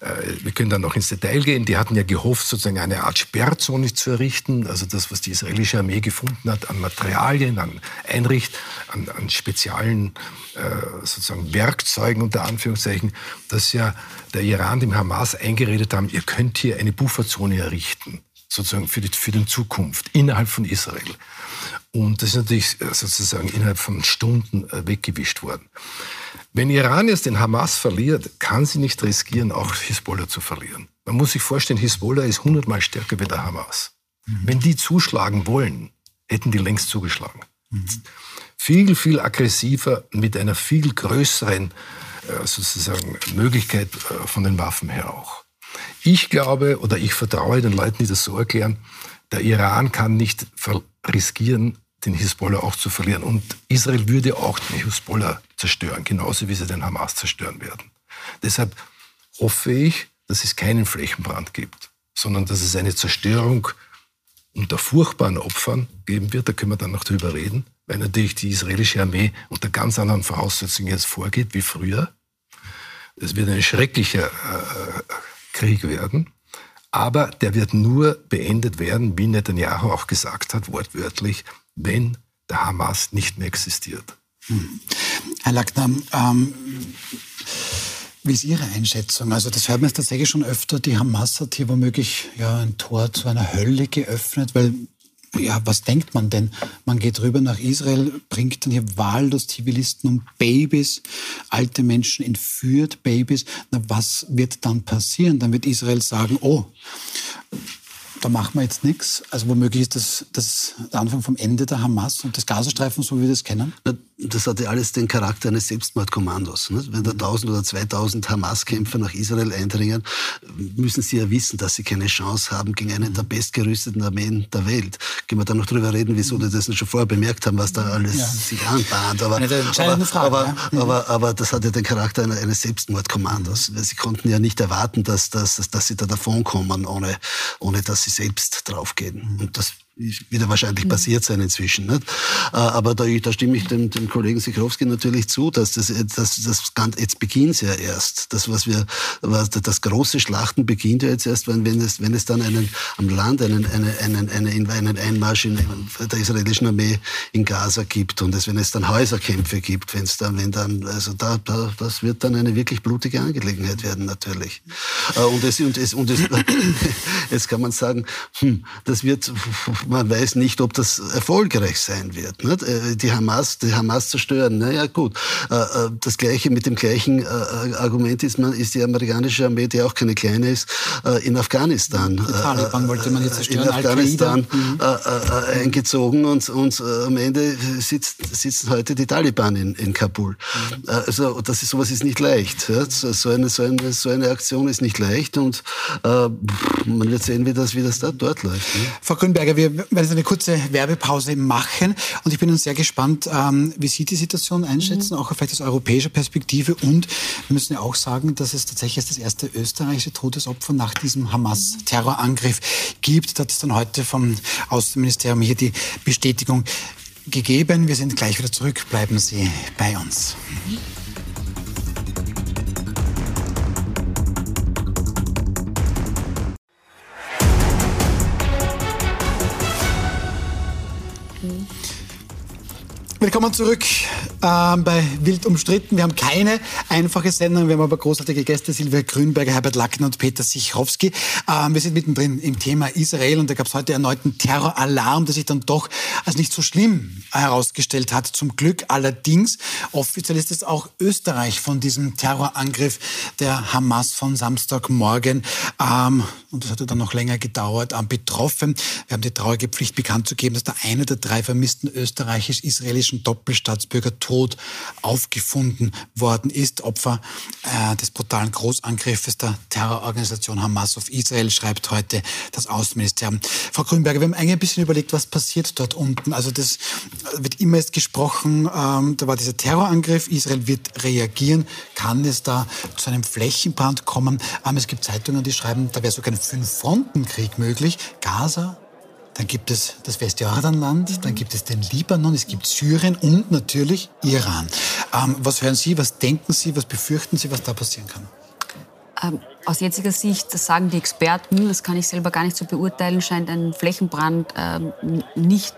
äh, wir können dann noch ins Detail gehen, die hatten ja gehofft, sozusagen eine Art Sperrzone zu errichten, also das, was die israelische Armee gefunden hat an Materialien, an Einricht, an, an speziellen äh, sozusagen Werkzeugen unter Anführungszeichen, dass ja der Iran dem Hamas eingeredet haben, ihr könnt hier eine Bufferzone errichten sozusagen für die, für die Zukunft innerhalb von Israel. Und das ist natürlich äh, sozusagen innerhalb von Stunden äh, weggewischt worden. Wenn Iran jetzt den Hamas verliert, kann sie nicht riskieren, auch Hisbollah zu verlieren. Man muss sich vorstellen, Hisbollah ist hundertmal stärker wie der Hamas. Mhm. Wenn die zuschlagen wollen, hätten die längst zugeschlagen. Mhm. Viel, viel aggressiver mit einer viel größeren äh, sozusagen Möglichkeit von den Waffen her auch. Ich glaube oder ich vertraue den Leuten, die das so erklären, der Iran kann nicht riskieren, den Hisbollah auch zu verlieren. Und Israel würde auch den Hisbollah zerstören, genauso wie sie den Hamas zerstören werden. Deshalb hoffe ich, dass es keinen Flächenbrand gibt, sondern dass es eine Zerstörung unter furchtbaren Opfern geben wird. Da können wir dann noch drüber reden, weil natürlich die israelische Armee unter ganz anderen Voraussetzungen jetzt vorgeht wie früher. Es wird ein schrecklicher äh, Krieg werden. Aber der wird nur beendet werden, wie Netanyahu auch gesagt hat, wortwörtlich, wenn der Hamas nicht mehr existiert. Hm. Herr Lackner, ähm, wie ist Ihre Einschätzung? Also das hört man tatsächlich schon öfter. Die Hamas hat hier womöglich ja, ein Tor zu einer Hölle geöffnet, weil ja, was denkt man denn? Man geht rüber nach Israel, bringt dann hier wahllos Zivilisten um Babys, alte Menschen entführt Babys. Na, was wird dann passieren? Dann wird Israel sagen, oh, da machen wir jetzt nichts. Also womöglich ist das, das Anfang vom Ende der Hamas und des Gazastreifens, so wie wir das kennen? Das hat ja alles den Charakter eines Selbstmordkommandos. Wenn da 1000 oder 2000 Hamas-Kämpfer nach Israel eindringen, müssen sie ja wissen, dass sie keine Chance haben gegen eine der bestgerüsteten Armeen der Welt. Gehen wir dann noch darüber reden, wieso die das schon vorher bemerkt haben, was da alles ja. sich anbahnt. Aber, aber, Frage, aber, ja. aber, aber, aber, das hat ja den Charakter eines Selbstmordkommandos. Sie konnten ja nicht erwarten, dass, dass, dass sie da davonkommen, ohne, ohne dass sie selbst draufgehen. Und das wird ja wahrscheinlich mhm. passiert sein inzwischen. Nicht? Äh, aber da, da stimme ich dem, dem Kollegen Sikrowski natürlich zu, dass das, das, das ganz, jetzt beginnt ja erst. Das, was wir, was, das große Schlachten beginnt ja jetzt erst, wenn, wenn, es, wenn es dann einen, am Land einen, einen, einen, einen, einen Einmarsch in, der israelischen Armee in Gaza gibt und es, wenn es dann Häuserkämpfe gibt, wenn es dann, wenn dann, also da, da, das wird dann eine wirklich blutige Angelegenheit werden, natürlich. Äh, und es, und es, und es, jetzt kann man sagen, hm, das wird man weiß nicht, ob das erfolgreich sein wird. Nicht? Äh, die Hamas, die Hamas zerstören. Naja, gut. Äh, äh, das Gleiche mit dem gleichen Argument ist, man, ist die amerikanische Armee, die auch keine kleine ist, in Afghanistan. Die Taliban wollte man jetzt zerstören. In Afghanistan mhm. eingezogen und, und am Ende sitzt, sitzen heute die Taliban in, in Kabul. Mhm. Also das ist, sowas ist nicht leicht. So, eine, so, eine, so eine Aktion ist nicht leicht und man wird sehen, wie das, wie das da dort läuft. Ne? Frau Grünberger, wir werden jetzt eine kurze Werbepause machen und ich bin sehr gespannt, ähm, wie Sie die Situation einschätzen, mhm. auch vielleicht aus europäischer Perspektive. Und wir müssen ja auch sagen, dass es tatsächlich das erste österreichische Todesopfer nach diesem Hamas-Terrorangriff gibt. Da hat es dann heute vom Außenministerium hier die Bestätigung gegeben. Wir sind gleich wieder zurück. Bleiben Sie bei uns. Mhm. Willkommen zurück äh, bei Wild umstritten. Wir haben keine einfache Sendung, wir haben aber großartige Gäste, Silvia Grünberger, Herbert Lackner und Peter Sichrowski. Äh, wir sind mittendrin im Thema Israel und da gab es heute erneuten Terroralarm, der sich dann doch als nicht so schlimm herausgestellt hat. Zum Glück allerdings, offiziell ist es auch Österreich von diesem Terrorangriff der Hamas von Samstagmorgen, ähm, und das hat dann noch länger gedauert, ähm, betroffen. Wir haben die traurige Pflicht bekannt zu geben, dass da einer der drei vermissten österreichisch-israelischen israelischen Doppelstaatsbürger tot aufgefunden worden ist. Opfer äh, des brutalen Großangriffes der Terrororganisation Hamas auf Israel, schreibt heute das Außenministerium. Frau Grünberger, wir haben eigentlich ein bisschen überlegt, was passiert dort unten. Also das wird immer jetzt gesprochen, ähm, da war dieser Terrorangriff, Israel wird reagieren. Kann es da zu einem Flächenbrand kommen? Ähm, es gibt Zeitungen, die schreiben, da wäre sogar ein Fünf-Fronten-Krieg möglich. Gaza, dann gibt es das Westjordanland, dann gibt es den Libanon, es gibt Syrien und natürlich Iran. Ähm, was hören Sie, was denken Sie, was befürchten Sie, was da passieren kann? Ähm, aus jetziger Sicht, das sagen die Experten, das kann ich selber gar nicht so beurteilen, scheint ein Flächenbrand ähm, nicht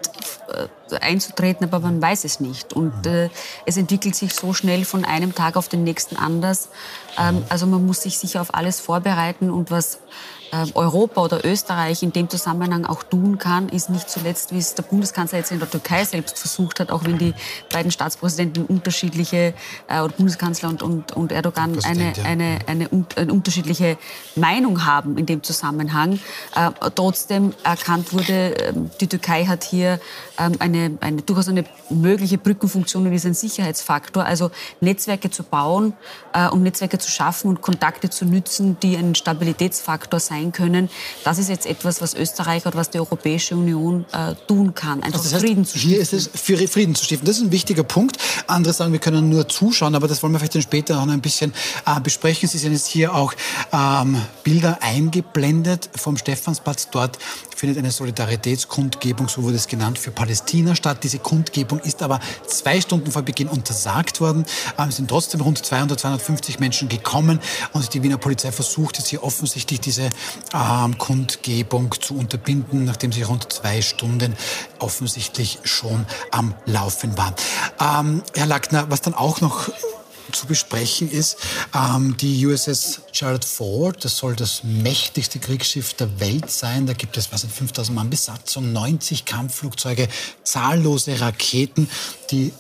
äh, einzutreten, aber man weiß es nicht. Und äh, es entwickelt sich so schnell von einem Tag auf den nächsten anders. Ähm, also man muss sich sicher auf alles vorbereiten und was Europa oder Österreich in dem Zusammenhang auch tun kann, ist nicht zuletzt, wie es der Bundeskanzler jetzt in der Türkei selbst versucht hat, auch wenn die beiden Staatspräsidenten unterschiedliche, äh, oder Bundeskanzler und, und, und Erdogan eine, eine, eine, eine, unterschiedliche Meinung haben in dem Zusammenhang. Äh, trotzdem erkannt wurde, äh, die Türkei hat hier ähm, eine, eine, durchaus eine mögliche Brückenfunktion und ist ein Sicherheitsfaktor. Also Netzwerke zu bauen äh, und Netzwerke zu schaffen und Kontakte zu nützen, die ein Stabilitätsfaktor sein können. Das ist jetzt etwas, was Österreich oder was die Europäische Union äh, tun kann. Einfach Also das heißt, Frieden zu hier stiften. ist es für Frieden zu stiften. Das ist ein wichtiger Punkt. Andere sagen, wir können nur zuschauen, aber das wollen wir vielleicht dann später noch ein bisschen äh, besprechen. Sie sehen jetzt hier auch ähm, Bilder eingeblendet vom Stephansplatz. Dort findet eine Solidaritätskundgebung, so wurde es genannt, für Palästina statt. Diese Kundgebung ist aber zwei Stunden vor Beginn untersagt worden. Ähm, es sind trotzdem rund 200, 250 Menschen gekommen und die Wiener Polizei versucht jetzt hier offensichtlich diese ähm, Kundgebung zu unterbinden, nachdem sie rund zwei Stunden offensichtlich schon am Laufen war. Ähm, Herr Lackner, was dann auch noch zu besprechen ist, ähm, die USS Gerald Ford, das soll das mächtigste Kriegsschiff der Welt sein. Da gibt es was 5000 Mann Besatzung, 90 Kampfflugzeuge, zahllose Raketen. Die,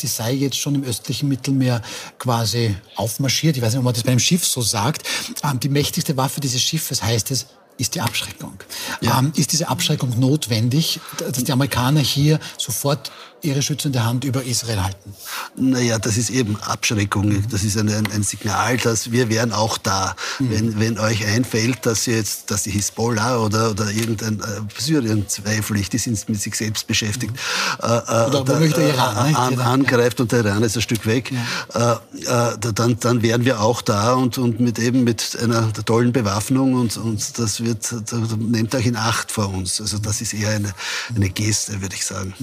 die sei jetzt schon im östlichen Mittelmeer quasi aufmarschiert. Ich weiß nicht, ob man das bei einem Schiff so sagt. Ähm, die mächtigste Waffe dieses Schiffes heißt es, ist die Abschreckung. Ähm, ist diese Abschreckung notwendig, dass die Amerikaner hier sofort ihre schützende Hand über Israel halten? Naja, das ist eben Abschreckung. Das ist ein, ein, Signal, dass wir wären auch da. Wenn, wenn euch einfällt, dass jetzt, dass die Hisbollah oder, oder irgendein äh, Syrien zweifle ich, die sind mit sich selbst beschäftigt, äh, äh, Oder der Iran, an, Iran, angreift und der Iran ist ein Stück weg, äh, äh, da- dann, dann wären wir auch da und, und mit eben mit einer tollen Bewaffnung und, und das wird, da, nehmt euch in Acht vor uns. Also das ist eher eine, eine Geste, würde ich sagen.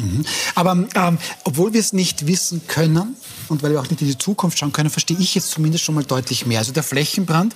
Aber ähm, obwohl wir es nicht wissen können und weil wir auch nicht in die Zukunft schauen können, verstehe ich jetzt zumindest schon mal deutlich mehr. Also der Flächenbrand,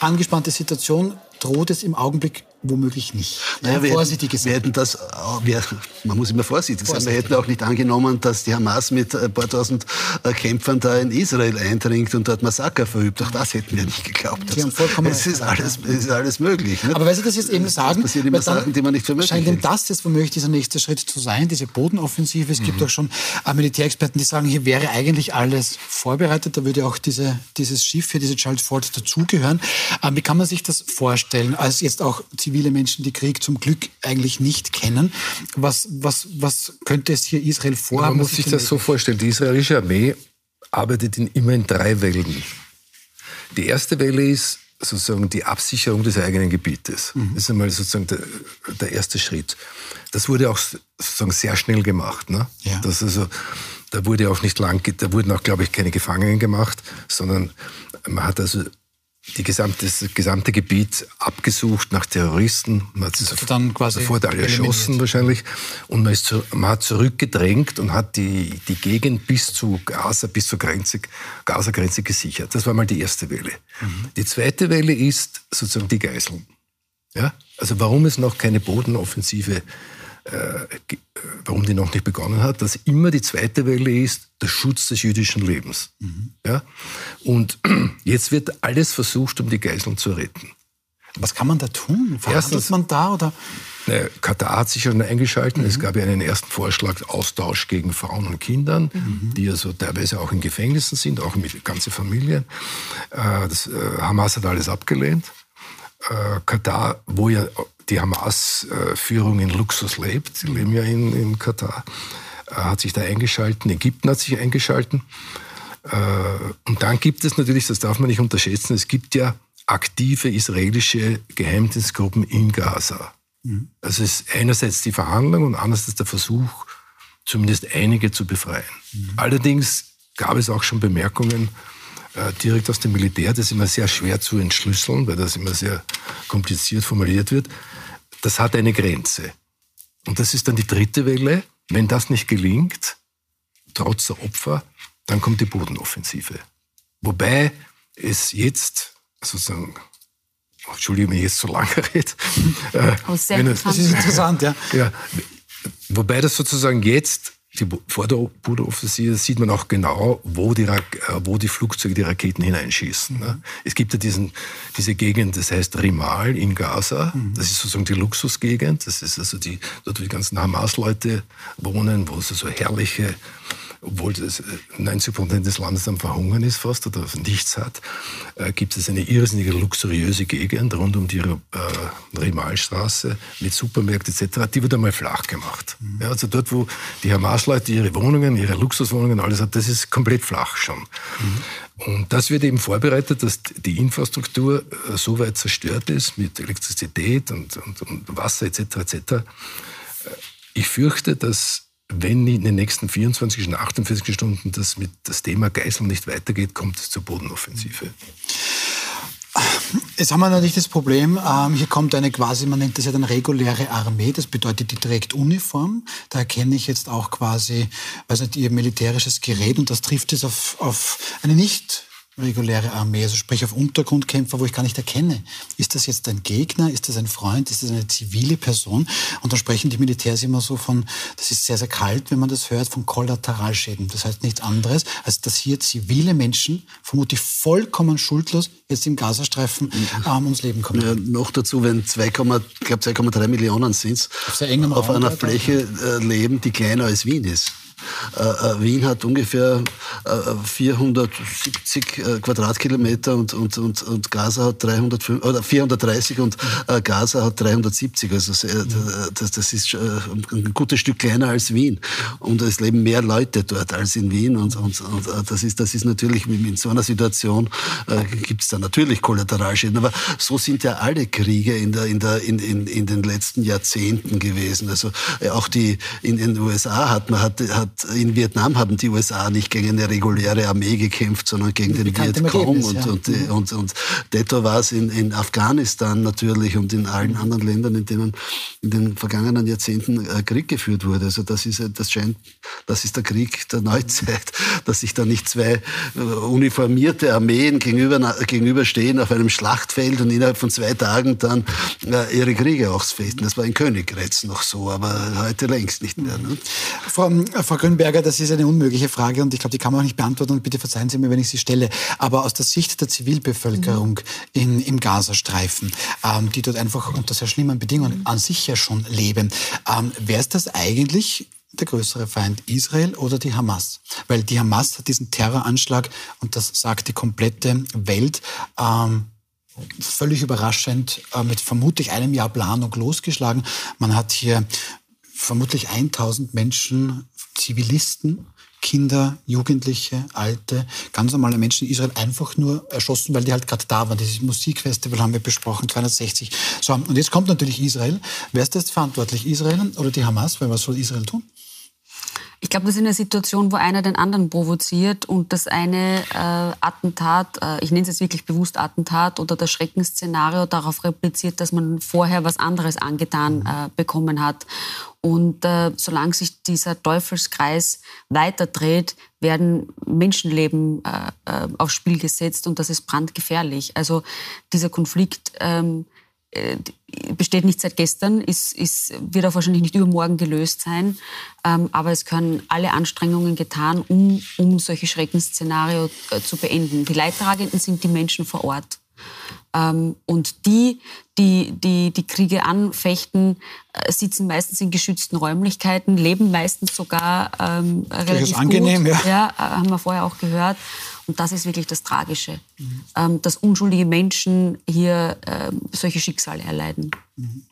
angespannte Situation, droht es im Augenblick womöglich nicht. Ja, Naja, wir vorsichtig gesagt. wir hätten das, wir, man muss immer vorsichtig sein, wir hätten auch nicht angenommen, dass die Hamas mit ein paar tausend äh, Kämpfern da in Israel eindringt und dort Massaker verübt. Auch das hätten wir nicht geglaubt. Sie haben vollkommen es ist alles, es ist alles möglich. Nicht? Aber weil Sie das jetzt eben sagen, es passieren immer Sachen, die man nicht für möglich scheint eben das jetzt womöglich dieser nächste Schritt zu sein, diese Bodenoffensive. Es Mhm. gibt auch schon äh, Militärexperten, die sagen, hier wäre eigentlich alles vorbereitet. Da würde auch diese, dieses Schiff hier, diese Charles Ford dazugehören. Ähm, wie kann man sich das vorstellen, als jetzt auch zivile Menschen, die Krieg zum Glück eigentlich nicht kennen? Was, was, was könnte es hier Israel vorhaben? Man muss sich das so vorstellen. Die israelische Armee arbeitet in, immer in drei Wellen. Die erste Welle ist sozusagen die Absicherung des eigenen Gebietes. Mhm. Das ist einmal sozusagen der, der erste Schritt. Das wurde auch sozusagen sehr schnell gemacht. Ne? Ja. Das also, da wurde auch nicht lang, da wurden auch, glaube ich, keine Gefangenen gemacht, sondern man hat also die gesamte, das gesamte Gebiet abgesucht nach Terroristen. Man hat sie Also dann quasi sofort alle erschossen wahrscheinlich. Und man, ist zu, man hat zurückgedrängt und hat die, die Gegend bis zu Gaza, bis zur Grenze, Gaza-Grenze gesichert. Das war mal die erste Welle. Mhm. Die zweite Welle ist sozusagen die Geiseln. Ja? Also warum es noch keine Bodenoffensive, warum die noch nicht begonnen hat, dass immer die zweite Welle ist der Schutz des jüdischen Lebens. Ja? Und jetzt wird alles versucht, um die Geiseln zu retten. Was kann man da tun? Verhandelt man da oder? Äh, Katar hat sich schon eingeschaltet. Es gab ja einen ersten Vorschlag, Austausch gegen Frauen und Kindern, die also teilweise auch in Gefängnissen sind, auch mit ganze Familien. Äh, Das, äh, Hamas hat alles abgelehnt. Äh, Katar, wo ja die Hamas-Führung in Luxus lebt, sie leben ja in, in Katar, äh, hat sich da eingeschalten. Ägypten hat sich eingeschalten. Äh, Und dann gibt es natürlich, das darf man nicht unterschätzen, es gibt ja aktive israelische Geheimdienstgruppen in Gaza. Also es ist einerseits die Verhandlung und andererseits der Versuch, zumindest einige zu befreien. Allerdings gab es auch schon Bemerkungen direkt aus dem Militär, das ist immer sehr schwer zu entschlüsseln, weil das immer sehr kompliziert formuliert wird. Das hat eine Grenze. Und das ist dann die dritte Welle. Wenn das nicht gelingt, trotz der Opfer, dann kommt die Bodenoffensive. Wobei es jetzt sozusagen, Entschuldigung, wenn ich jetzt so lange rede, äh. Das ist interessant, ja. ja, wobei das sozusagen jetzt die, vor der Bodenoffensive sieht man auch genau, wo die, äh, wo die Flugzeuge die Raketen hineinschießen. Ne? Es gibt ja diesen, diese Gegend, das heißt Rimal in Gaza. Mhm. Das ist sozusagen die Luxusgegend. Das ist also die, dort, wo die ganzen Hamas-Leute wohnen, wo es so herrliche obwohl das 90 äh, Prozent des Landes am Verhungern ist fast oder nichts hat, äh, gibt es eine irrsinnige luxuriöse Gegend rund um die äh, Rimalstraße mit Supermärkten etc. Die wird einmal flach gemacht. Mhm. Ja, also dort, wo die Hamas-Leute ihre Wohnungen, ihre Luxuswohnungen, alles hat, das ist komplett flach schon. Mhm. Und das wird eben vorbereitet, dass die Infrastruktur äh, so weit zerstört ist mit Elektrizität und, und, und Wasser etc. etc. Äh, ich fürchte, dass wenn in den nächsten 24 und 48 Stunden das mit das Thema Geiseln nicht weitergeht, kommt es zur Bodenoffensive. Jetzt haben wir natürlich das Problem, ähm, hier kommt eine quasi, man nennt das ja dann reguläre Armee, das bedeutet, die trägt Uniform. Da erkenne ich jetzt auch quasi, weiß nicht, ihr militärisches Gerät und das trifft es auf, auf eine nicht reguläre Armee, also sprich auf Untergrundkämpfer, wo ich gar nicht erkenne, ist das jetzt ein Gegner, ist das ein Freund, ist das eine zivile Person? Und da sprechen die Militärs immer so von, das ist sehr, sehr kalt, wenn man das hört, von Kollateralschäden. Das heißt nichts anderes, als dass hier zivile Menschen, vermutlich vollkommen schuldlos, jetzt im Gazastreifen ähm, ums Leben kommen. Ja, noch dazu, wenn 2,3 Millionen sind auf, auf einer Fläche äh, leben, die kleiner als Wien ist. Äh, äh, Wien hat ungefähr äh, 470 äh, Quadratkilometer und, und, und, und Gaza hat 305, oder 430 und äh, Gaza hat 370. Also sehr, das, das ist ein gutes Stück kleiner als Wien. Und es leben mehr Leute dort als in Wien. Und, und, und das, ist, das ist natürlich, in so einer Situation äh, gibt es da natürlich Kollateralschäden. Aber so sind ja alle Kriege in, der, in, der, in, in, in den letzten Jahrzehnten gewesen. Also auch die in den USA hat man hat, hat hat, in Vietnam haben die USA nicht gegen eine reguläre Armee gekämpft, sondern gegen den Vietcong. Und, ja. und, und, und, und detto war es in, in Afghanistan natürlich und in allen anderen Ländern, in denen in den vergangenen Jahrzehnten äh, Krieg geführt wurde. Also das ist, das scheint, das ist der Krieg der Neuzeit, dass sich da nicht zwei äh, uniformierte Armeen gegenüber, gegenüberstehen auf einem Schlachtfeld und innerhalb von zwei Tagen dann äh, ihre Kriege ausfechten. Das war in Königgrätz noch so, aber heute längst nicht mehr. Ne? Frau, Frau Grünberger, das ist eine unmögliche Frage und ich glaube, die kann man auch nicht beantworten und bitte verzeihen Sie mir, wenn ich sie stelle. Aber aus der Sicht der Zivilbevölkerung mhm. in, im Gazastreifen, ähm, die dort einfach unter sehr schlimmen Bedingungen mhm. an sich ja schon leben, ähm, wäre es das eigentlich der größere Feind Israel oder die Hamas? Weil die Hamas hat diesen Terroranschlag, und das sagt die komplette Welt, ähm, völlig überraschend äh, mit vermutlich einem Jahr Planung losgeschlagen. Man hat hier vermutlich 1000 Menschen Zivilisten, Kinder, Jugendliche, Alte, ganz normale Menschen in Israel einfach nur erschossen, weil die halt gerade da waren. Dieses Musikfestival haben wir besprochen, 260. So, und jetzt kommt natürlich Israel. Wer ist jetzt verantwortlich? Israel oder die Hamas? Weil was soll Israel tun? Ich glaube, das ist eine Situation, wo einer den anderen provoziert und das eine äh, Attentat, äh, ich nenne es jetzt wirklich bewusst Attentat oder das Schreckensszenario darauf repliziert, dass man vorher was anderes angetan mhm. äh, bekommen hat. Und äh, solange sich dieser Teufelskreis weiterdreht, werden Menschenleben äh, äh, aufs Spiel gesetzt und das ist brandgefährlich. Also dieser Konflikt ähm, äh, besteht nicht seit gestern, ist, ist, wird auch wahrscheinlich nicht übermorgen gelöst sein. Ähm, aber es können alle Anstrengungen getan, um, um solche Schreckensszenarien äh, zu beenden. Die Leidtragenden sind die Menschen vor Ort. Ähm, und die, die, die die Kriege anfechten, äh, sitzen meistens in geschützten Räumlichkeiten, leben meistens sogar ähm, relativ das angenehm, gut. Ja. ja, äh, haben wir vorher auch gehört. Und das ist wirklich das Tragische, mhm. ähm, dass unschuldige Menschen hier ähm, solche Schicksale erleiden. Mhm.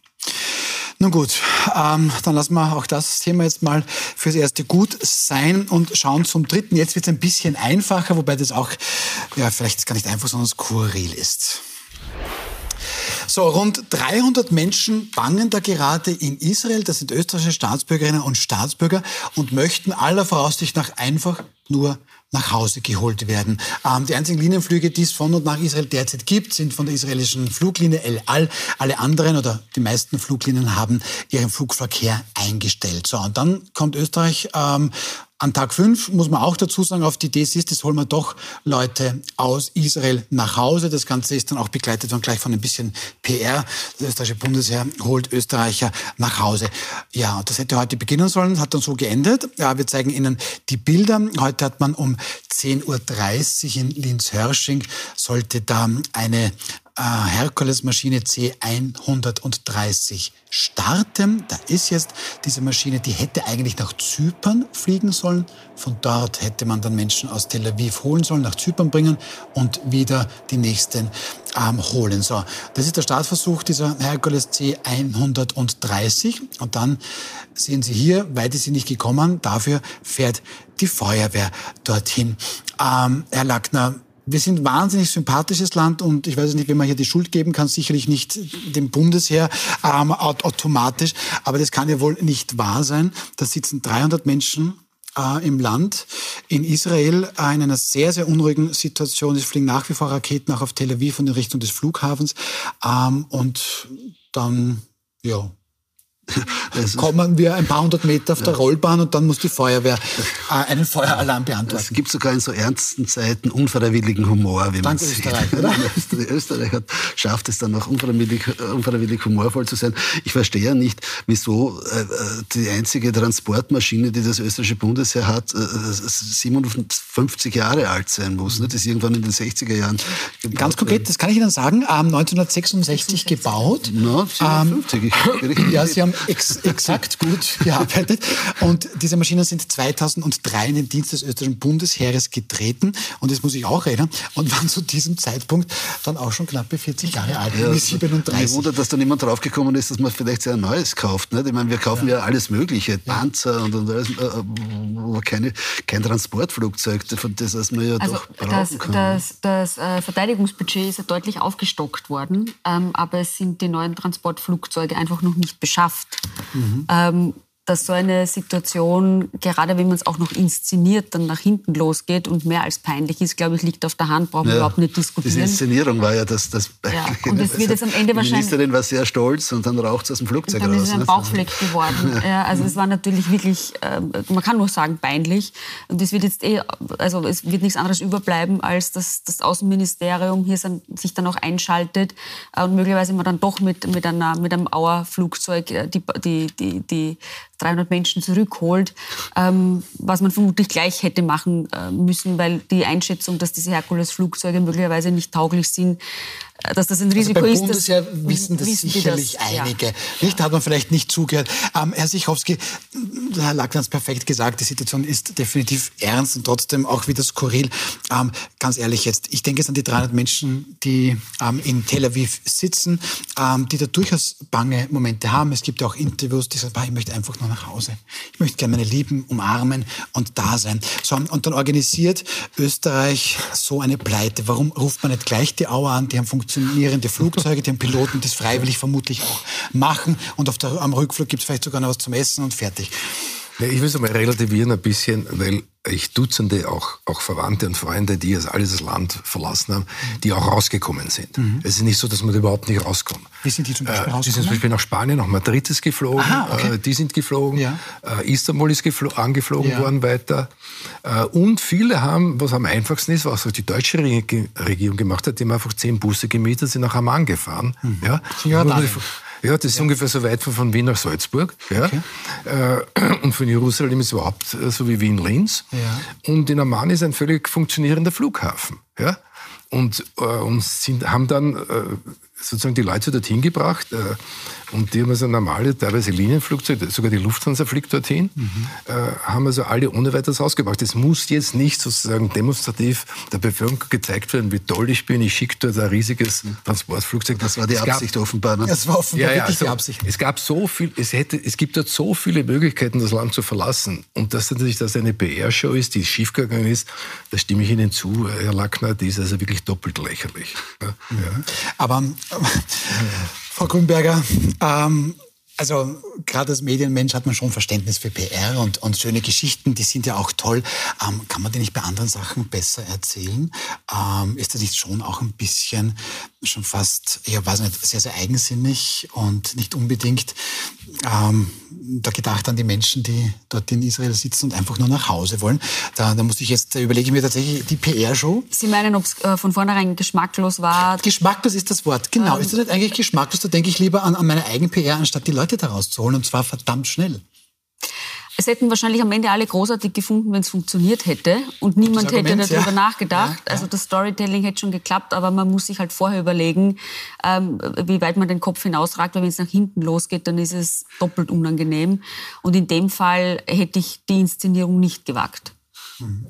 Nun gut, ähm, dann lassen wir auch das Thema jetzt mal fürs Erste gut sein und schauen zum Dritten. Jetzt wird es ein bisschen einfacher, wobei das auch, ja, vielleicht gar nicht einfach, sondern skurril ist. So, rund 300 Menschen bangen da gerade in Israel. Das sind österreichische Staatsbürgerinnen und Staatsbürger und möchten aller Voraussicht nach einfach nur nach Hause geholt werden. Ähm, die einzigen Linienflüge, die es von und nach Israel derzeit gibt, sind von der israelischen Fluglinie El Al. Alle anderen oder die meisten Fluglinien haben ihren Flugverkehr eingestellt. So, und dann kommt Österreich ähm, An Tag 5 muss man auch dazu sagen, auf die Idee ist, das holen wir doch Leute aus Israel nach Hause. Das Ganze ist dann auch begleitet dann gleich von ein bisschen PR. Das österreichische Bundesheer holt Österreicher nach Hause. Ja, das hätte heute beginnen sollen, hat dann so geendet. Ja, wir zeigen Ihnen die Bilder. Heute hat man um 10.30 Uhr in Linz-Hörsching sollte da eine äh, Herkules-Maschine C130 starten. Da ist jetzt diese Maschine, die hätte eigentlich nach Zypern fliegen sollen. Von dort hätte man dann Menschen aus Tel Aviv holen sollen, nach Zypern bringen und wieder die nächsten ähm, holen. So, das ist der Startversuch dieser Herkules C130. Und dann sehen Sie hier, weit ist sie nicht gekommen. Dafür fährt die Feuerwehr dorthin. Ähm, Herr Lackner, wir sind ein wahnsinnig sympathisches Land und ich weiß nicht, wenn man hier die Schuld geben kann, sicherlich nicht dem Bundesheer ähm, automatisch, aber das kann ja wohl nicht wahr sein. Da sitzen 300 Menschen äh, im Land, in Israel, äh, in einer sehr, sehr unruhigen Situation. Es fliegen nach wie vor Raketen auch auf Tel Aviv und in Richtung des Flughafens ähm, und dann, ja, kommen wir ein paar hundert Meter auf der Rollbahn und dann muss die Feuerwehr äh, einen Feueralarm beantworten. Es gibt sogar in so ernsten Zeiten unfreiwilligen Humor, wie man Dank Österreich? Österreich, Österreich hat, schafft es dann auch unfreiwillig, unfreiwillig humorvoll zu sein. Ich verstehe ja nicht, wieso äh, die einzige Transportmaschine, die das österreichische Bundesheer hat, äh, 57 Jahre alt sein muss. Ne? Das ist irgendwann in den 60er Jahren gebaut Ganz konkret, das kann ich Ihnen sagen, ähm, 1966 gebaut. No, 57. Ähm, ja, Sie haben ex exakt gut gearbeitet. Und diese Maschinen sind 2003 in den Dienst des österreichischen Bundesheeres getreten. Und das muss ich auch erinnern. Und waren zu diesem Zeitpunkt dann auch schon knappe 40 Jahre alt, ja, 37. Ich wundert, dass da niemand draufgekommen ist, dass man vielleicht sehr Neues kauft. Nicht? Ich meine, wir kaufen ja, ja alles Mögliche, Panzer und, und alles, äh, aber keine, kein Transportflugzeug, das das man ja also doch brauchen das, kann. Das, das äh, Verteidigungsbudget ist ja deutlich aufgestockt worden, ähm, aber es sind die neuen Transportflugzeuge einfach noch nicht beschafft. Mhm. Ähm, dass so eine Situation, gerade wenn man es auch noch inszeniert, dann nach hinten losgeht und mehr als peinlich ist, glaube ich, liegt auf der Hand, brauchen wir überhaupt nicht diskutieren. Diese Inszenierung war ja das, das ja, Und es wird jetzt am Ende wahrscheinlich... Die Ministerin war sehr stolz und dann raucht es aus dem Flugzeug und dann raus. ist es ein Bauchfleck geworden. ja, also es war natürlich wirklich, äh, man kann nur sagen, peinlich. Und es wird jetzt eh, also es wird nichts anderes überbleiben, als dass das Außenministerium hier sich dann auch einschaltet und möglicherweise man dann doch mit, mit, einer, mit einem Auer-Flugzeug äh, die, die, die, die 300 Menschen zurückholt, ähm, was man vermutlich gleich hätte machen äh, müssen, weil die Einschätzung, dass diese Herkules-Flugzeuge möglicherweise nicht tauglich sind, dass das ein Risiko also beim ist. Bundesheer das, wissen das wissen sicherlich das, einige. Ja. Nicht, da hat man vielleicht nicht zugehört. Ähm, Herr Sichowski, Herr Lackner hat es perfekt gesagt, die Situation ist definitiv ernst und trotzdem auch wieder skurril. Ähm, ganz ehrlich jetzt, ich denke es an die 300 Menschen, die ähm, in Tel Aviv sitzen, ähm, die da durchaus bange Momente haben. Es gibt ja auch Interviews, die sagen, ich möchte einfach nur nach Hause. Ich möchte gerne meine Lieben umarmen und da sein. So, und dann organisiert Österreich so eine Pleite. Warum ruft man nicht gleich die Auer an? Die haben funktionierende Flugzeuge, die haben Piloten, das freiwillig vermutlich auch machen. Und auf der, am Rückflug gibt es vielleicht sogar noch was zum Essen und fertig. Ich will es mal relativieren ein bisschen, weil ich Dutzende auch, auch Verwandte und Freunde, die jetzt alles das Land verlassen haben, die auch rausgekommen sind. Mhm. Es ist nicht so, dass man da überhaupt nicht rauskommt. Wie sind die zum Beispiel äh, rausgekommen? Die sind zum Beispiel nach Spanien, nach Madrid ist geflogen, Aha, okay. äh, die sind geflogen, Ja. äh, Istanbul ist angeflogen Ja. worden weiter. Äh, und viele haben, was am einfachsten ist, was auch die deutsche Reg- Regierung gemacht hat, die haben einfach zehn Busse gemietet, sind nach Amman gefahren. Ja. Ja, das ist ungefähr so weit von, Wien nach Salzburg. Ja. Äh, und von Jerusalem ist es überhaupt äh, so wie Wien-Linz. Ja. Und in Amman ist ein völlig funktionierender Flughafen. Ja. Und, äh, und sind, haben dann äh, sozusagen die Leute dorthin gebracht. Äh, und die haben also normale, teilweise Linienflugzeuge, sogar die Lufthansa fliegt dorthin, äh, haben also alle ohne weiteres rausgebracht. Es muss jetzt nicht sozusagen demonstrativ der Bevölkerung gezeigt werden, wie toll ich bin, ich schicke dort ein riesiges Transportflugzeug. Das war die Es gab- Absicht offenbar. Ne? Das war offenbar ja, ja, wirklich die also, Absicht. Es gab so viel, es hätte, es gibt dort so viele Möglichkeiten, das Land zu verlassen. Und dass natürlich das eine PR-Show ist, die schiefgegangen ist, da stimme ich Ihnen zu, Herr Lackner, die ist also wirklich doppelt lächerlich. Ja. Aber Frau Grünberger, ähm, also gerade als Medienmensch hat man schon Verständnis für PR und, und schöne Geschichten, die sind ja auch toll. Ähm, kann man die nicht bei anderen Sachen besser erzählen? Ähm, ist das nicht schon auch ein bisschen schon fast, ja, weiß nicht, sehr, sehr eigensinnig und nicht unbedingt ähm, da gedacht an die Menschen, die dort in Israel sitzen und einfach nur nach Hause wollen. Da, da musste ich jetzt, da überlege ich mir tatsächlich die PR-Show. Sie meinen, ob es äh, von vornherein geschmacklos war? Geschmacklos ist das Wort, genau. Ähm, ist das nicht eigentlich geschmacklos? Da denke ich lieber an, an meine eigene PR, anstatt die Leute da rauszuholen und zwar verdammt schnell. Es hätten wahrscheinlich am Ende alle großartig gefunden, wenn es funktioniert hätte. Und niemand hätte darüber ja. nachgedacht. Ja, ja. Also das Storytelling hätte schon geklappt, aber man muss sich halt vorher überlegen, ähm, wie weit man den Kopf hinausragt. Weil wenn es nach hinten losgeht, dann ist es doppelt unangenehm. Und in dem Fall hätte ich die Inszenierung nicht gewagt. Mhm.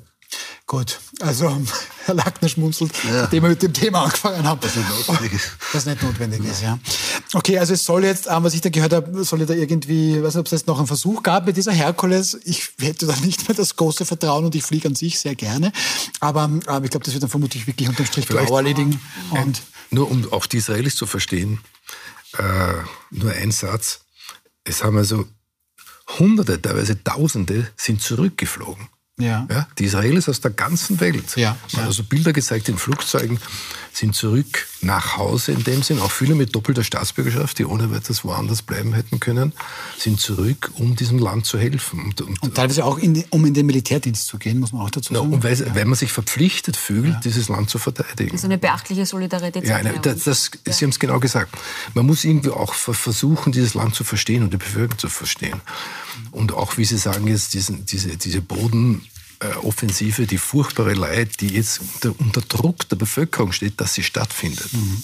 Gut, also Herr Lackner schmunzelt, ja. nachdem wir mit dem Thema angefangen haben. Das nicht notwendig ist. Das nicht notwendig ist, ja. Okay, also es soll jetzt, ähm, was ich da gehört habe, soll da irgendwie, weiß nicht, ob es jetzt noch einen Versuch gab mit dieser Herkules. Ich hätte da nicht mehr das große Vertrauen und ich fliege an sich sehr gerne. Aber ähm, ich glaube, das wird dann vermutlich wirklich unterm Strich blau erledigen. Und nur um auch die Israelis zu verstehen, äh, nur ein Satz. Es haben also Hunderte, teilweise Tausende sind zurückgeflogen. Ja. ja. Die Israelis aus der ganzen Welt. Ja, ja. Also Bilder gezeigt in Flugzeugen, sind zurück nach Hause in dem Sinn. Auch viele mit doppelter Staatsbürgerschaft, die ohne weiteres woanders bleiben hätten können, sind zurück, um diesem Land zu helfen. Und, und, und teilweise auch, in um in den Militärdienst zu gehen, muss man auch dazu sagen. und weil, weil, man sich verpflichtet fühlt, dieses Land zu verteidigen. Das ist eine beachtliche Solidarität. Ja, eine, das, das, Sie haben es genau gesagt. Man muss irgendwie auch versuchen, dieses Land zu verstehen und die Bevölkerung zu verstehen. Und auch, wie Sie sagen, jetzt diesen, diese, diese Boden die furchtbare Leid, die jetzt unter, unter Druck der Bevölkerung steht, dass sie stattfindet. Mhm.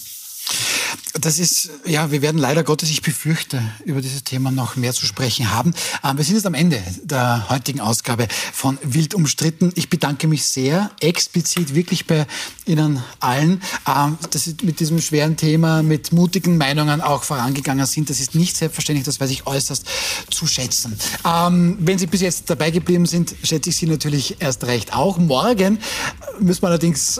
Das ist, ja, wir werden leider Gottes, ich befürchte, über dieses Thema noch mehr zu sprechen haben. Ähm, wir sind jetzt am Ende der heutigen Ausgabe von Wild umstritten. Ich bedanke mich sehr, explizit wirklich bei Ihnen allen, ähm, dass Sie mit diesem schweren Thema, mit mutigen Meinungen auch vorangegangen sind. Das ist nicht selbstverständlich, das weiß ich äußerst zu schätzen. Ähm, wenn Sie bis jetzt dabei geblieben sind, schätze ich Sie natürlich erst recht auch. Morgen müssen wir allerdings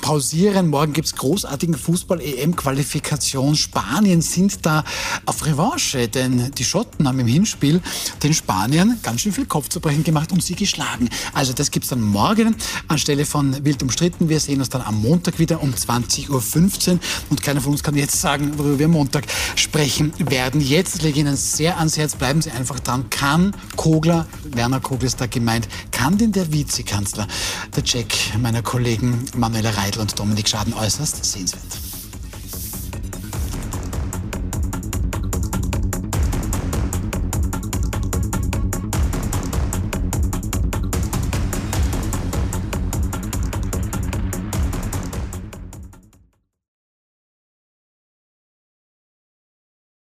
pausieren. Morgen gibt es großartigen Fußball-EM-Qualifikation Qualifikation. Spanien sind da auf Revanche, denn die Schotten haben im Hinspiel den Spaniern ganz schön viel Kopfzerbrechen gemacht und sie geschlagen. Also das gibt es dann morgen anstelle von wild umstritten. Wir sehen uns dann am Montag wieder um 20.15 Uhr und keiner von uns kann jetzt sagen, worüber wir am Montag sprechen werden. Jetzt lege ich Ihnen sehr ans Herz, bleiben Sie einfach dran. Kann Kogler, Werner Kogler ist da gemeint, kann denn der Vizekanzler, der Jack meiner Kollegen Manuela Reidl und Dominik Schaden äußerst sehenswert.